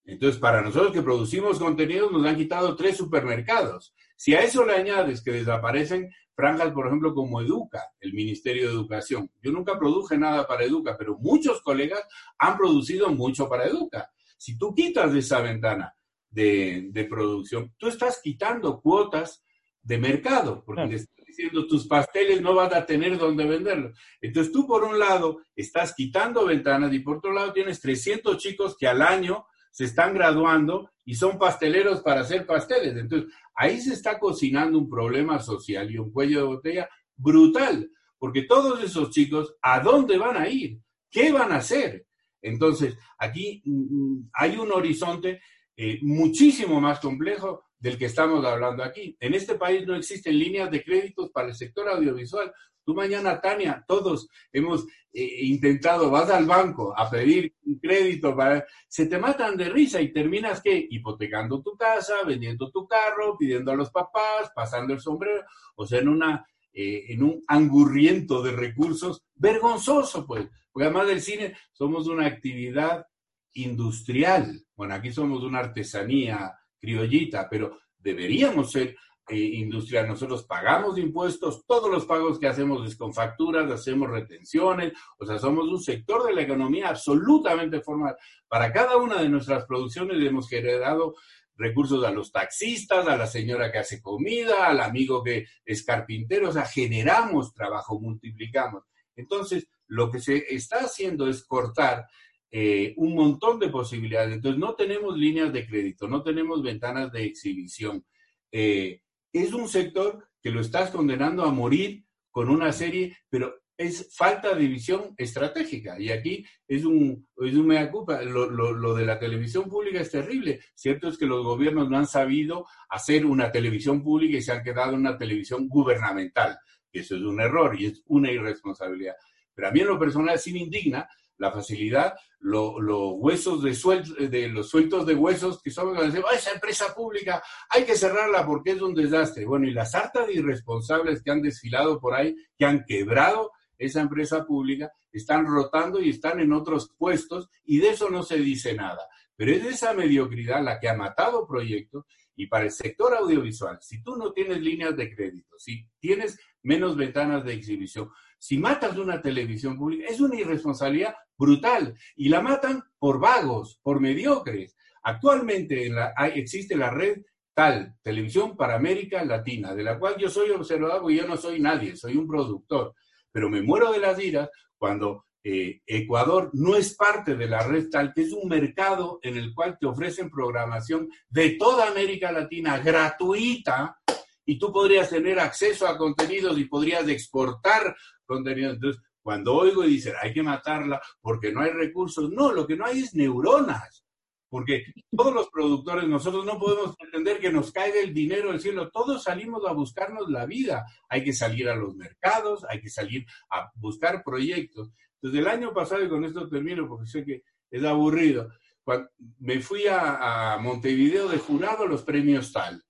Entonces, para nosotros que producimos contenidos, nos han quitado tres supermercados. Si a eso le añades que desaparecen franjas, por ejemplo, como Educa, el Ministerio de Educación. Yo nunca produje nada para Educa, pero muchos colegas han producido mucho para Educa. Si tú quitas de esa ventana de, producción, tú estás quitando cuotas de mercado, porque le estás diciendo tus pasteles no van a tener dónde venderlos. Entonces tú por un lado estás quitando ventanas y por otro lado tienes 300 chicos que al año se están graduando y son pasteleros para hacer pasteles. Entonces ahí se está cocinando un problema social y un cuello de botella brutal, porque todos esos chicos, ¿a dónde van a ir? ¿Qué van a hacer? Entonces, aquí mm, mm, hay un horizonte eh, muchísimo más complejo del que estamos hablando aquí. En este país no existen líneas de créditos para el sector audiovisual. Tú mañana, Tania, todos hemos eh, intentado, vas al banco a pedir un crédito para... Se te matan de risa y terminas que hipotecando tu casa, vendiendo tu carro, pidiendo a los papás, pasando el sombrero, o sea, en una... Eh, en un angurriento de recursos vergonzoso, pues, porque además del cine somos una actividad industrial. Bueno, aquí somos una artesanía criollita, pero deberíamos ser industrial. Nosotros pagamos impuestos, todos los pagos que hacemos es con facturas, hacemos retenciones, o sea, somos un sector de la economía absolutamente formal. Para cada una de nuestras producciones hemos generado recursos a los taxistas, a la señora que hace comida, al amigo que es carpintero, o sea, generamos trabajo, multiplicamos. Entonces, lo que se está haciendo es cortar eh, un montón de posibilidades. Entonces, no tenemos líneas de crédito, no tenemos ventanas de exhibición. Eh, es un sector que lo estás condenando a morir con una serie, pero es falta de visión estratégica. Y aquí es un, es un mea culpa. Lo, lo, de la televisión pública es terrible. Cierto es que los gobiernos no han sabido hacer una televisión pública y se han quedado en una televisión gubernamental. Eso es un error y es una irresponsabilidad. Pero a mí en lo personal sí me indigna la facilidad, los huesos de, de los sueltos de huesos que son decir, esa empresa pública hay que cerrarla porque es un desastre. Bueno, y las hartas de irresponsables que han desfilado por ahí, que han quebrado esa empresa pública, están rotando y están en otros puestos y de eso no se dice nada. Pero es esa mediocridad la que ha matado proyectos y para el sector audiovisual, si tú no tienes líneas de crédito, si tienes menos ventanas de exhibición, si matas una televisión pública, es una irresponsabilidad brutal y la matan por vagos, por mediocres. Actualmente existe la red tal, Televisión para América Latina, de la cual yo soy observador y yo no soy nadie, soy un productor. Pero me muero de las iras cuando eh, Ecuador no es parte de la red tal, que es un mercado en el cual te ofrecen programación de toda América Latina gratuita y tú podrías tener acceso a contenidos y podrías exportar contenidos. Entonces, cuando oigo y dicen, hay que matarla porque no hay recursos, no, lo que no hay es neuronas. Porque todos los productores, nosotros no podemos pretender que nos caiga el dinero del cielo. Todos salimos a buscarnos la vida. Hay que salir a los mercados, hay que salir a buscar proyectos. Desde el año pasado, y con esto termino porque sé que es aburrido, cuando me fui a, Montevideo de jurado a los premios tal.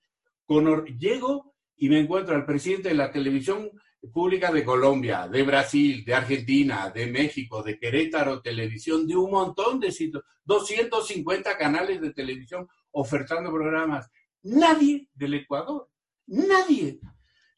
Con, llego y me encuentro al presidente de la televisión pública de Colombia, de Brasil, de Argentina, de México, de Querétaro Televisión, de un montón de sitios, 250 canales de televisión ofertando programas. Nadie del Ecuador, nadie.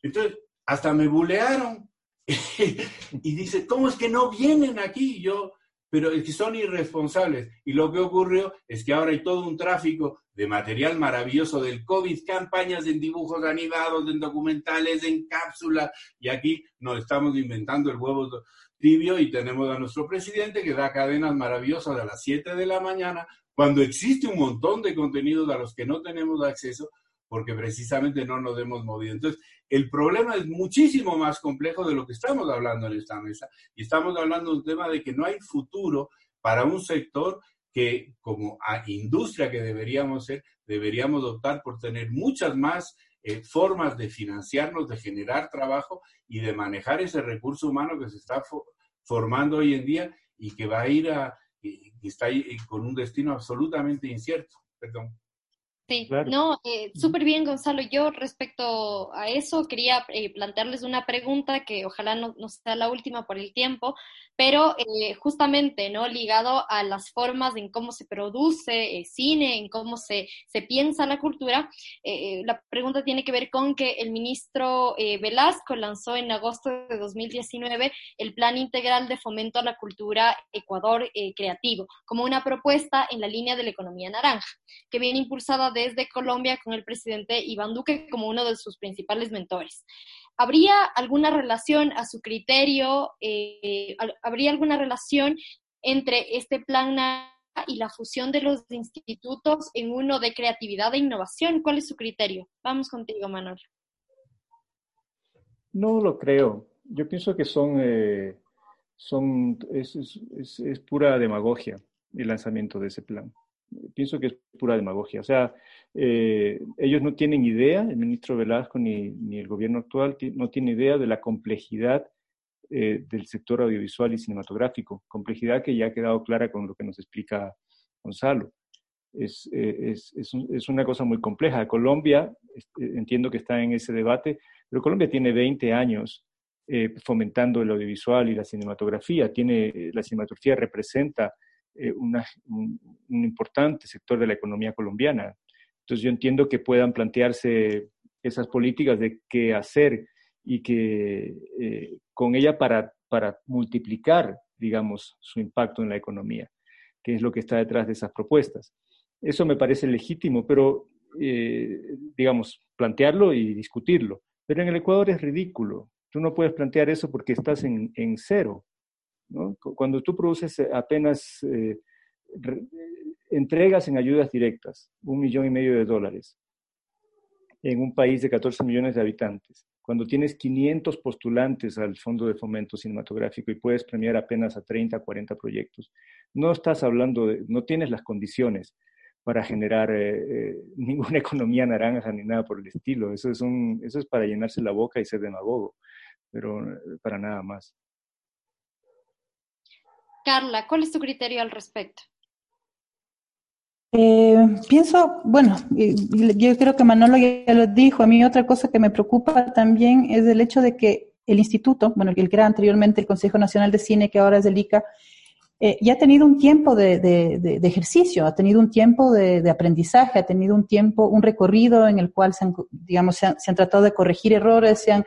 Entonces, hasta me bulearon. y dice, ¿cómo es que no vienen aquí? Yo, pero es que son irresponsables. Y lo que ocurrió es que ahora hay todo un tráfico de material maravilloso del COVID, campañas en dibujos animados, en documentales, en cápsulas, y aquí nos estamos inventando el huevo tibio y tenemos a nuestro presidente que da cadenas maravillosas a las 7 de la mañana, cuando existe un montón de contenidos a los que no tenemos acceso porque precisamente no nos hemos movido. Entonces, el problema es muchísimo más complejo de lo que estamos hablando en esta mesa. Y estamos hablando de un tema de que no hay futuro para un sector que como a industria que deberíamos ser, deberíamos optar por tener muchas más eh, formas de financiarnos, de generar trabajo y de manejar ese recurso humano que se está formando hoy en día y que va a ir a, y, está ahí con un destino absolutamente incierto. Perdón. Sí, no, eh, súper bien, Gonzalo. Yo respecto a eso quería eh, plantearles una pregunta que ojalá no, no, sea la última por el tiempo, pero eh, justamente, ¿no? Ligado a las formas en cómo se produce cine, en cómo se, se piensa la cultura, la pregunta tiene que ver con que el ministro Velasco lanzó en agosto de 2019 el Plan Integral de Fomento a la Cultura Ecuador Creativo, como una propuesta en la línea de la economía naranja, que viene impulsada desde Colombia con el presidente Iván Duque como uno de sus principales mentores. ¿Habría alguna relación a su criterio, eh, habría alguna relación entre este plan y la fusión de los institutos en uno de creatividad e innovación? ¿Cuál es su criterio? Vamos contigo, Manuel. No lo creo. Yo pienso que son, eh, son es pura demagogia el lanzamiento de ese plan pienso que es pura demagogia. O sea, eh, ellos no tienen idea, el ministro Velasco ni, ni el gobierno actual no tiene idea de la complejidad eh, del sector audiovisual y cinematográfico, complejidad que ya ha quedado clara con lo que nos explica Gonzalo. Es, eh, es, es, es una cosa muy compleja. Colombia, entiendo que está en ese debate, pero Colombia tiene 20 años fomentando el audiovisual y la cinematografía. Tiene, la cinematografía representa eh, un, importante sector de la economía colombiana. Entonces yo entiendo que puedan plantearse esas políticas de qué hacer y que eh, con ella para, para multiplicar, digamos, su impacto en la economía, que es lo que está detrás de esas propuestas. Eso me parece legítimo, pero, eh, digamos, plantearlo y discutirlo. Pero en el Ecuador es ridículo. Tú no puedes plantear eso porque estás en, en cero. Cuando tú produces eh, apenas eh, entregas en ayudas directas un millón y medio de dólares en un país de 14 millones de habitantes, cuando tienes 500 postulantes al Fondo de Fomento Cinematográfico y puedes premiar apenas a 30, 40 proyectos, no estás hablando de, no tienes las condiciones para generar eh, ninguna economía naranja ni nada por el estilo. Eso es, un, eso es para llenarse la boca y ser demagogo, pero para nada más. Carla, ¿cuál es tu criterio al respecto? Eh, pienso, bueno, yo creo que Manolo ya lo dijo, a mí otra cosa que me preocupa también es el hecho de que el instituto, bueno, el que era anteriormente el Consejo Nacional de Cine, que ahora es el ICA, eh, ya ha tenido un tiempo de, ejercicio, ha tenido un tiempo de, aprendizaje, ha tenido un tiempo, un recorrido en el cual se han, digamos, se han, se han tratado de corregir errores, se han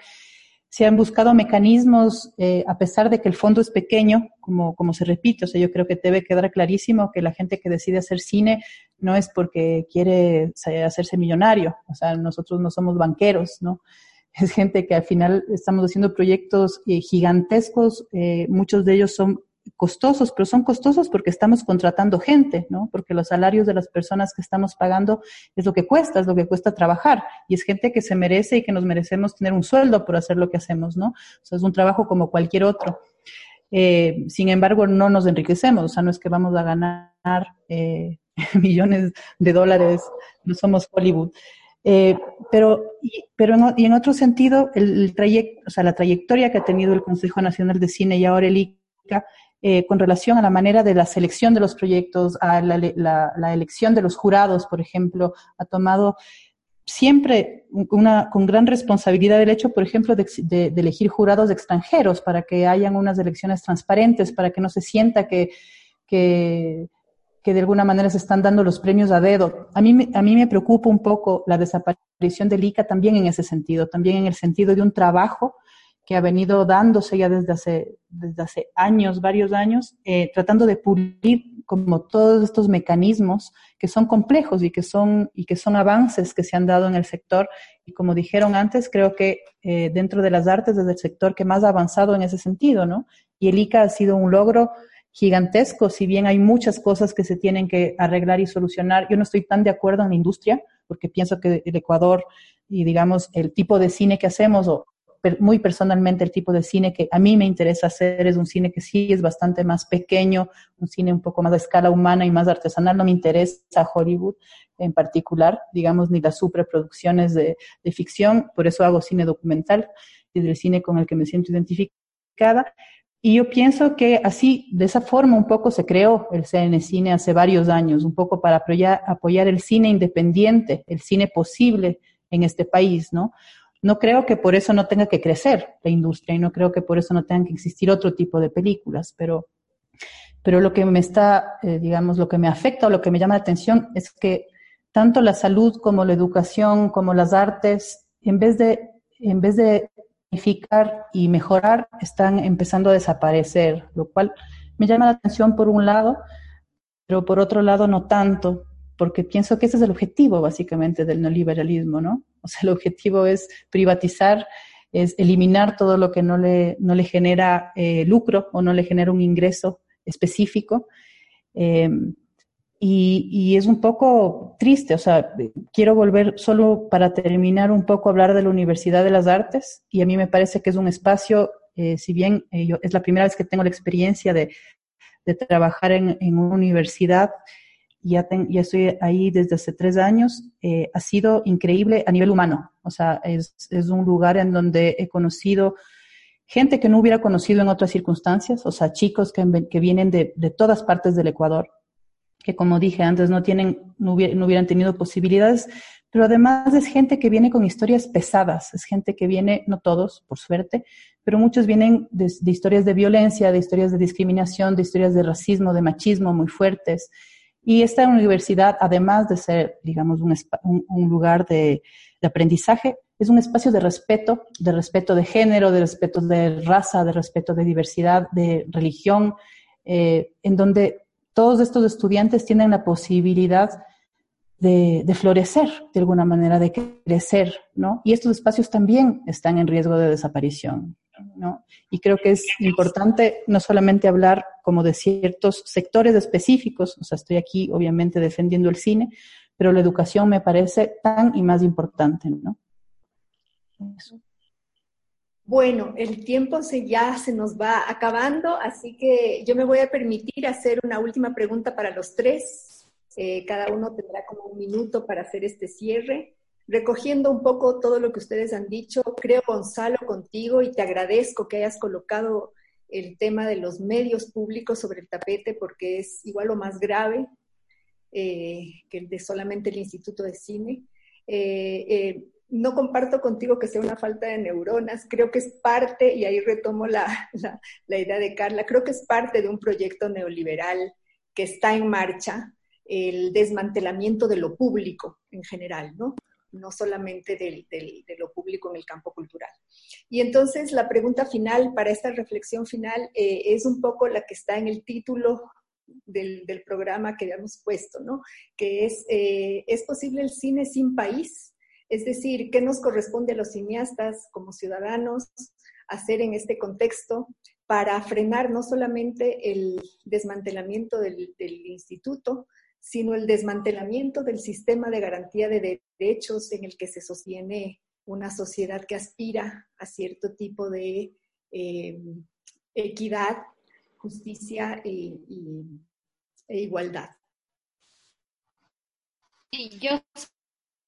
se han buscado mecanismos, eh, a pesar de que el fondo es pequeño, como, como se repite, o sea, yo creo que debe quedar clarísimo que la gente que decide hacer cine no es porque quiere hacerse millonario, o sea, nosotros no somos banqueros, ¿no? Es gente que al final estamos haciendo proyectos eh, gigantescos, eh, muchos de ellos son costosos, pero son costosos porque estamos contratando gente, ¿no? Porque los salarios de las personas que estamos pagando es lo que cuesta, es lo que cuesta trabajar. Y es gente que se merece y que nos merecemos tener un sueldo por hacer lo que hacemos, ¿no? O sea, es un trabajo como cualquier otro. Eh, sin embargo, no nos enriquecemos, o sea, no es que vamos a ganar eh, millones de dólares, no somos Hollywood. Eh, pero, y, pero en otro sentido, el, trayecto, o sea, la trayectoria que ha tenido el Consejo Nacional de Cine y ahora el ICA eh, con relación a la manera de la selección de los proyectos, a la, elección de los jurados, por ejemplo, ha tomado siempre una, con gran responsabilidad el hecho, por ejemplo, de, elegir jurados extranjeros para que hayan unas elecciones transparentes, para que no se sienta que, que, que, de alguna manera se están dando los premios a dedo. A mí, a mí me preocupa un poco la desaparición del ICA también en ese sentido, también en el sentido de un trabajo que ha venido dándose ya desde hace, desde hace años, varios años, eh, tratando de pulir como todos estos mecanismos que son complejos y que son, y que son avances que se han dado en el sector. Y como dijeron antes, creo que eh, dentro de las artes es el sector que más ha avanzado en ese sentido, ¿no? Y el ICA ha sido un logro gigantesco, si bien hay muchas cosas que se tienen que arreglar y solucionar. Yo no estoy tan de acuerdo en la industria, porque pienso que el Ecuador y digamos el tipo de cine que hacemos o muy personalmente el tipo de cine que a mí me interesa hacer es un cine que sí es bastante más pequeño, un cine un poco más a escala humana y más artesanal. No me interesa Hollywood en particular, digamos, ni las superproducciones de, de ficción, por eso hago cine documental y del cine con el que me siento identificada. Y yo pienso que así, de esa forma, un poco se creó el CN Cine hace varios años, un poco para apoyar el cine independiente, el cine posible en este país, ¿no? No creo que por eso no tenga que crecer la industria y no creo que por eso no tengan que existir otro tipo de películas, pero, pero lo que me está, eh, digamos, lo que me afecta o lo que me llama la atención es que tanto la salud como la educación, como las artes, en vez de, en vez de planificar y mejorar, están empezando a desaparecer, lo cual me llama la atención por un lado, pero por otro lado no tanto, porque pienso que ese es el objetivo básicamente del neoliberalismo, ¿no? O sea, el objetivo es privatizar, es eliminar todo lo que no le, no le genera eh, lucro o no le genera un ingreso específico. Eh, y, es un poco triste, o sea, quiero volver solo para terminar un poco a hablar de la Universidad de las Artes y a mí me parece que es un espacio, eh, si bien eh, es la primera vez que tengo la experiencia de, de trabajar en, en, una universidad, ya, ten, ya estoy ahí desde hace tres años, eh, ha sido increíble a nivel humano, o sea, es, es un lugar en donde he conocido gente que no hubiera conocido en otras circunstancias, o sea, chicos que, que vienen de, de todas partes del Ecuador que como dije antes no tienen, no, hubieran tenido posibilidades, pero además es gente que viene con historias pesadas, es gente que viene, no todos, por suerte, pero muchos vienen de, de historias de violencia, de historias de discriminación, de historias de racismo, de machismo muy fuertes. Y esta universidad, además de ser, digamos, un, lugar de, de aprendizaje, es un espacio de respeto, de respeto de género, de respeto de raza, de respeto de diversidad, de religión, eh, en donde todos estos estudiantes tienen la posibilidad de, de, florecer de alguna manera, de crecer, ¿no? Y estos espacios también están en riesgo de desaparición, ¿no? Y creo que es importante no solamente hablar como de ciertos sectores específicos, o sea, estoy aquí obviamente defendiendo el cine, pero la educación me parece tan y más importante, ¿no? Bueno, el tiempo se ya se nos va acabando, así que yo me voy a permitir hacer una última pregunta para los tres. Eh, cada uno tendrá como un minuto para hacer este cierre. Recogiendo un poco todo lo que ustedes han dicho, creo, Gonzalo, contigo y te agradezco que hayas colocado el tema de los medios públicos sobre el tapete porque es igual o más grave eh, que el de solamente el Instituto de Cine. Eh, eh no comparto contigo que sea una falta de neuronas, creo que es parte, y ahí retomo la, la, la, idea de Carla, creo que es parte de un proyecto neoliberal que está en marcha, el desmantelamiento de lo público en general, ¿no? No solamente del, del, de lo público en el campo cultural. Y entonces la pregunta final para esta reflexión final eh, es un poco la que está en el título del, del programa que habíamos puesto, ¿no? Que es, eh, ¿es posible el cine sin país? Es decir, ¿qué nos corresponde a los cineastas como ciudadanos hacer en este contexto para frenar no solamente el desmantelamiento del, del instituto, sino el desmantelamiento del sistema de garantía de derechos en el que se sostiene una sociedad que aspira a cierto tipo de eh, equidad, justicia e, y, igualdad. Yo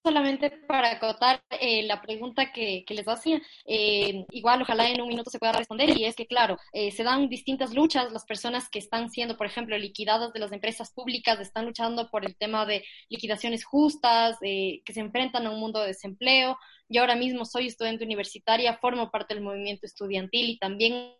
solamente para acotar eh, la pregunta que, que les hacía, eh, igual ojalá en un minuto se pueda responder, y es que, claro, eh, se dan distintas luchas, las personas que están siendo, por ejemplo, liquidadas de las empresas públicas están luchando por el tema de liquidaciones justas, que se enfrentan a un mundo de desempleo. Yo ahora mismo soy estudiante universitaria, formo parte del movimiento estudiantil y también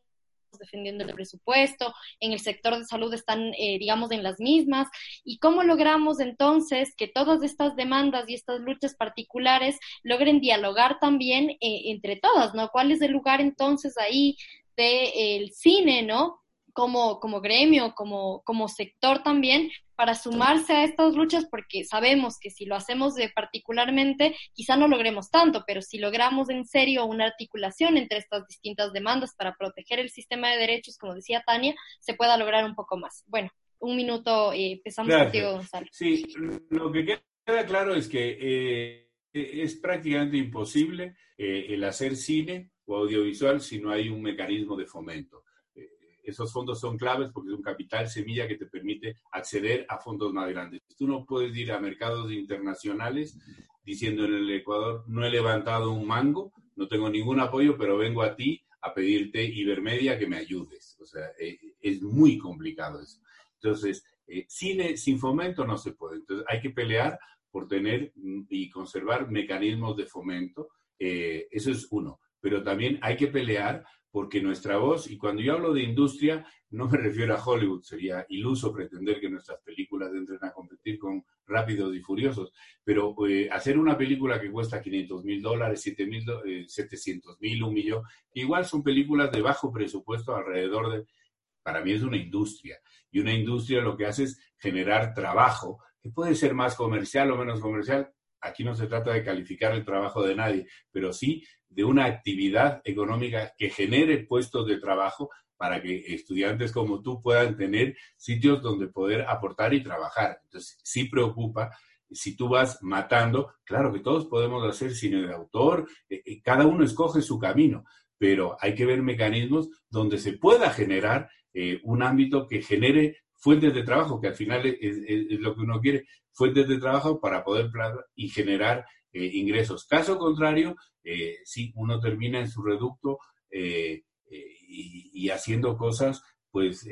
defendiendo el presupuesto, en el sector de salud están, eh, digamos, en las mismas. ¿Y cómo logramos entonces que todas estas demandas y estas luchas particulares logren dialogar también eh, entre todas, ¿no? ¿Cuál es el lugar entonces ahí del de, cine, ¿no? Como, como gremio, como, como sector también, para sumarse a estas luchas porque sabemos que si lo hacemos de particularmente quizá no logremos tanto, pero si logramos en serio una articulación entre estas distintas demandas para proteger el sistema de derechos, como decía Tania, se pueda lograr un poco más. Bueno, un minuto, eh, empezamos Gracias. contigo, Gonzalo. Sí, lo que queda claro es que eh, es prácticamente imposible eh, el hacer cine o audiovisual si no hay un mecanismo de fomento esos fondos son claves porque es un capital semilla que te permite acceder a fondos más grandes. Tú no puedes ir a mercados internacionales diciendo en el Ecuador no he levantado un mango, no tengo ningún apoyo, pero vengo a ti a pedirte Ibermedia que me ayudes. O sea, eh, es muy complicado eso. Entonces, eh, cine sin fomento no se puede. Entonces, hay que pelear por tener mm, y conservar mecanismos de fomento. Eh, eso es uno. Pero también hay que pelear porque nuestra voz, y cuando yo hablo de industria, no me refiero a Hollywood, sería iluso pretender que nuestras películas entren a competir con Rápidos y Furiosos, pero eh, hacer una película que cuesta 500 mil dólares, 700 mil, un millón, igual son películas de bajo presupuesto alrededor de, para mí es una industria, y una industria lo que hace es generar trabajo, que puede ser más comercial o menos comercial, aquí no se trata de calificar el trabajo de nadie, pero sí de una actividad económica que genere puestos de trabajo para que estudiantes como tú puedan tener sitios donde poder aportar y trabajar. Entonces, sí preocupa si tú vas matando, claro que todos podemos hacer cine de autor, eh, eh, cada uno escoge su camino, pero hay que ver mecanismos donde se pueda generar eh, un ámbito que genere fuentes de trabajo, que al final es, lo que uno quiere, fuentes de trabajo para poder y generar eh, ingresos. Caso contrario, eh, sí, uno termina en su reducto eh, y, haciendo cosas pues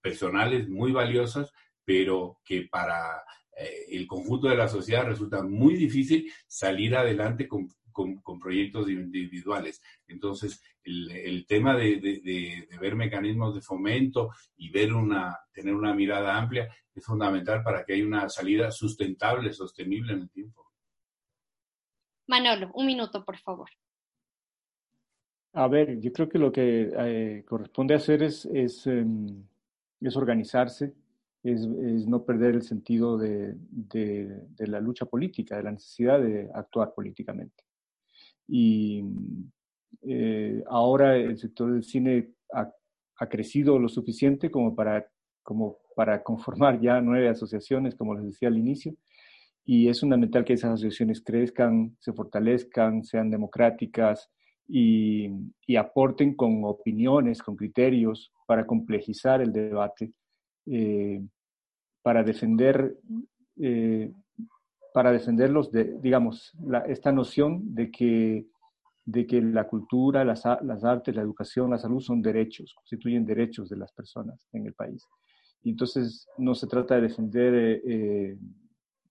personales muy valiosas, pero que para el conjunto de la sociedad resulta muy difícil salir adelante con, con, proyectos individuales. Entonces, el, tema de, ver mecanismos de fomento y ver una, tener una mirada amplia es fundamental para que haya una salida sustentable, sostenible en el tiempo. Manolo, un minuto, por favor. A ver, yo creo que lo que eh, corresponde hacer es, es, em, es organizarse, es, es, no perder el sentido de, de, la lucha política, de la necesidad de actuar políticamente. Y eh, ahora el sector del cine ha, ha, crecido lo suficiente como para, como para conformar ya nueve asociaciones, como les decía al inicio, y es fundamental que esas asociaciones crezcan, se fortalezcan, sean democráticas y, aporten con opiniones, con criterios para complejizar el debate, eh, para defender eh, para defenderlos de, digamos, esta noción de que, de que la cultura, las, artes, la educación, la salud son derechos, constituyen derechos de las personas en el país. Y entonces no se trata de defender, eh,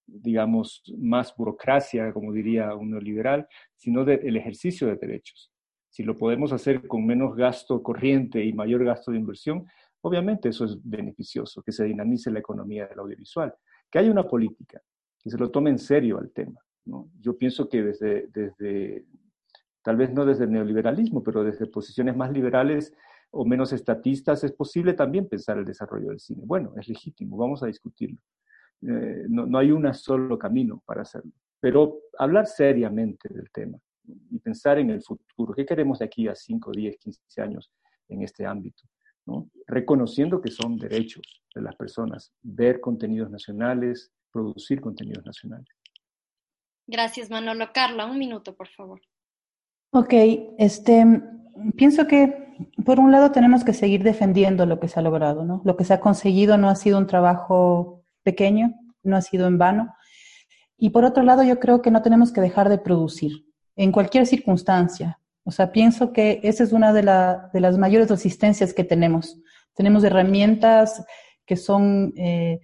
digamos, más burocracia, como diría un neoliberal, sino del ejercicio de derechos. Si lo podemos hacer con menos gasto corriente y mayor gasto de inversión, obviamente eso es beneficioso, que se dinamice la economía del audiovisual. Que haya una política, que se lo tome en serio al tema. Yo pienso que desde, desde, tal vez no desde el neoliberalismo, pero desde posiciones más liberales o menos estatistas, es posible también pensar el desarrollo del cine. Bueno, es legítimo, vamos a discutirlo. Eh, no, no, hay un solo camino para hacerlo, pero hablar seriamente del tema y pensar en el futuro. ¿Qué queremos de aquí a 5, 10, 15 años en este ámbito? ¿no? Reconociendo que son derechos de las personas, ver contenidos nacionales, producir contenidos nacionales. Gracias, Manolo. Carla, un minuto, por favor. Ok, este, pienso que por un lado tenemos que seguir defendiendo lo que se ha logrado, ¿no? Lo que se ha conseguido no ha sido un trabajo pequeño, no ha sido en vano. Y por otro lado, yo creo que no tenemos que dejar de producir en cualquier circunstancia. O sea, pienso que esa es una de, de las mayores resistencias que tenemos. Tenemos herramientas que son eh,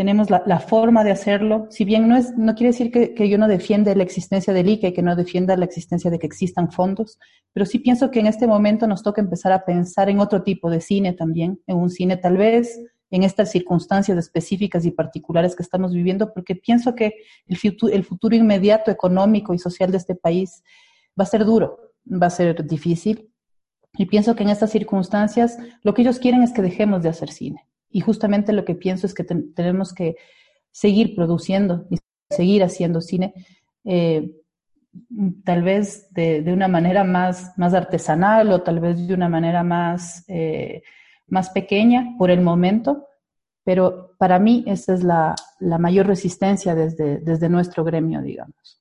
tenemos la, forma de hacerlo. Si bien no, es, no quiere decir que, yo no defienda la existencia del ICA y que no defienda la existencia de que existan fondos, pero sí pienso que en este momento nos toca empezar a pensar en otro tipo de cine también, en un cine tal vez en estas circunstancias específicas y particulares que estamos viviendo, porque pienso que el futuro, el futuro inmediato económico y social de este país va a ser duro, va a ser difícil. Y pienso que en estas circunstancias lo que ellos quieren es que dejemos de hacer cine y justamente lo que pienso es que tenemos que seguir produciendo y seguir haciendo cine, eh, tal vez de, una manera más, más artesanal o tal vez de una manera más, eh, más pequeña por el momento, pero para mí esa es la, la mayor resistencia desde, desde nuestro gremio, digamos.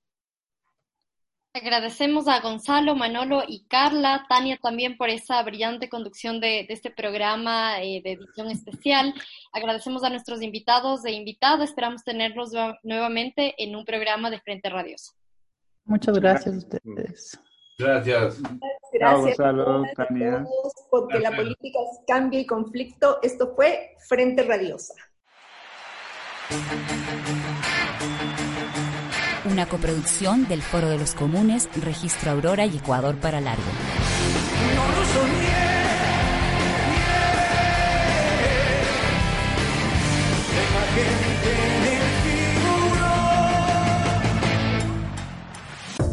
Agradecemos a Gonzalo, Manolo y Carla, Tania también por esa brillante conducción de, este programa eh, de edición especial. Agradecemos a nuestros invitados e invitadas. Esperamos tenerlos nuevamente en un programa de Frente Radioso. Muchas gracias a ustedes. Gracias. Gracias Gonzalo, a todos, porque la política es cambio y conflicto. Esto fue Frente Radiosa. Una coproducción del Foro de los Comunes, Registro Aurora y Ecuador para Largo.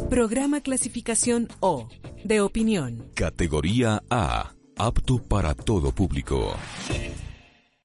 Programa clasificación O, de opinión. Categoría A. Apto para todo público.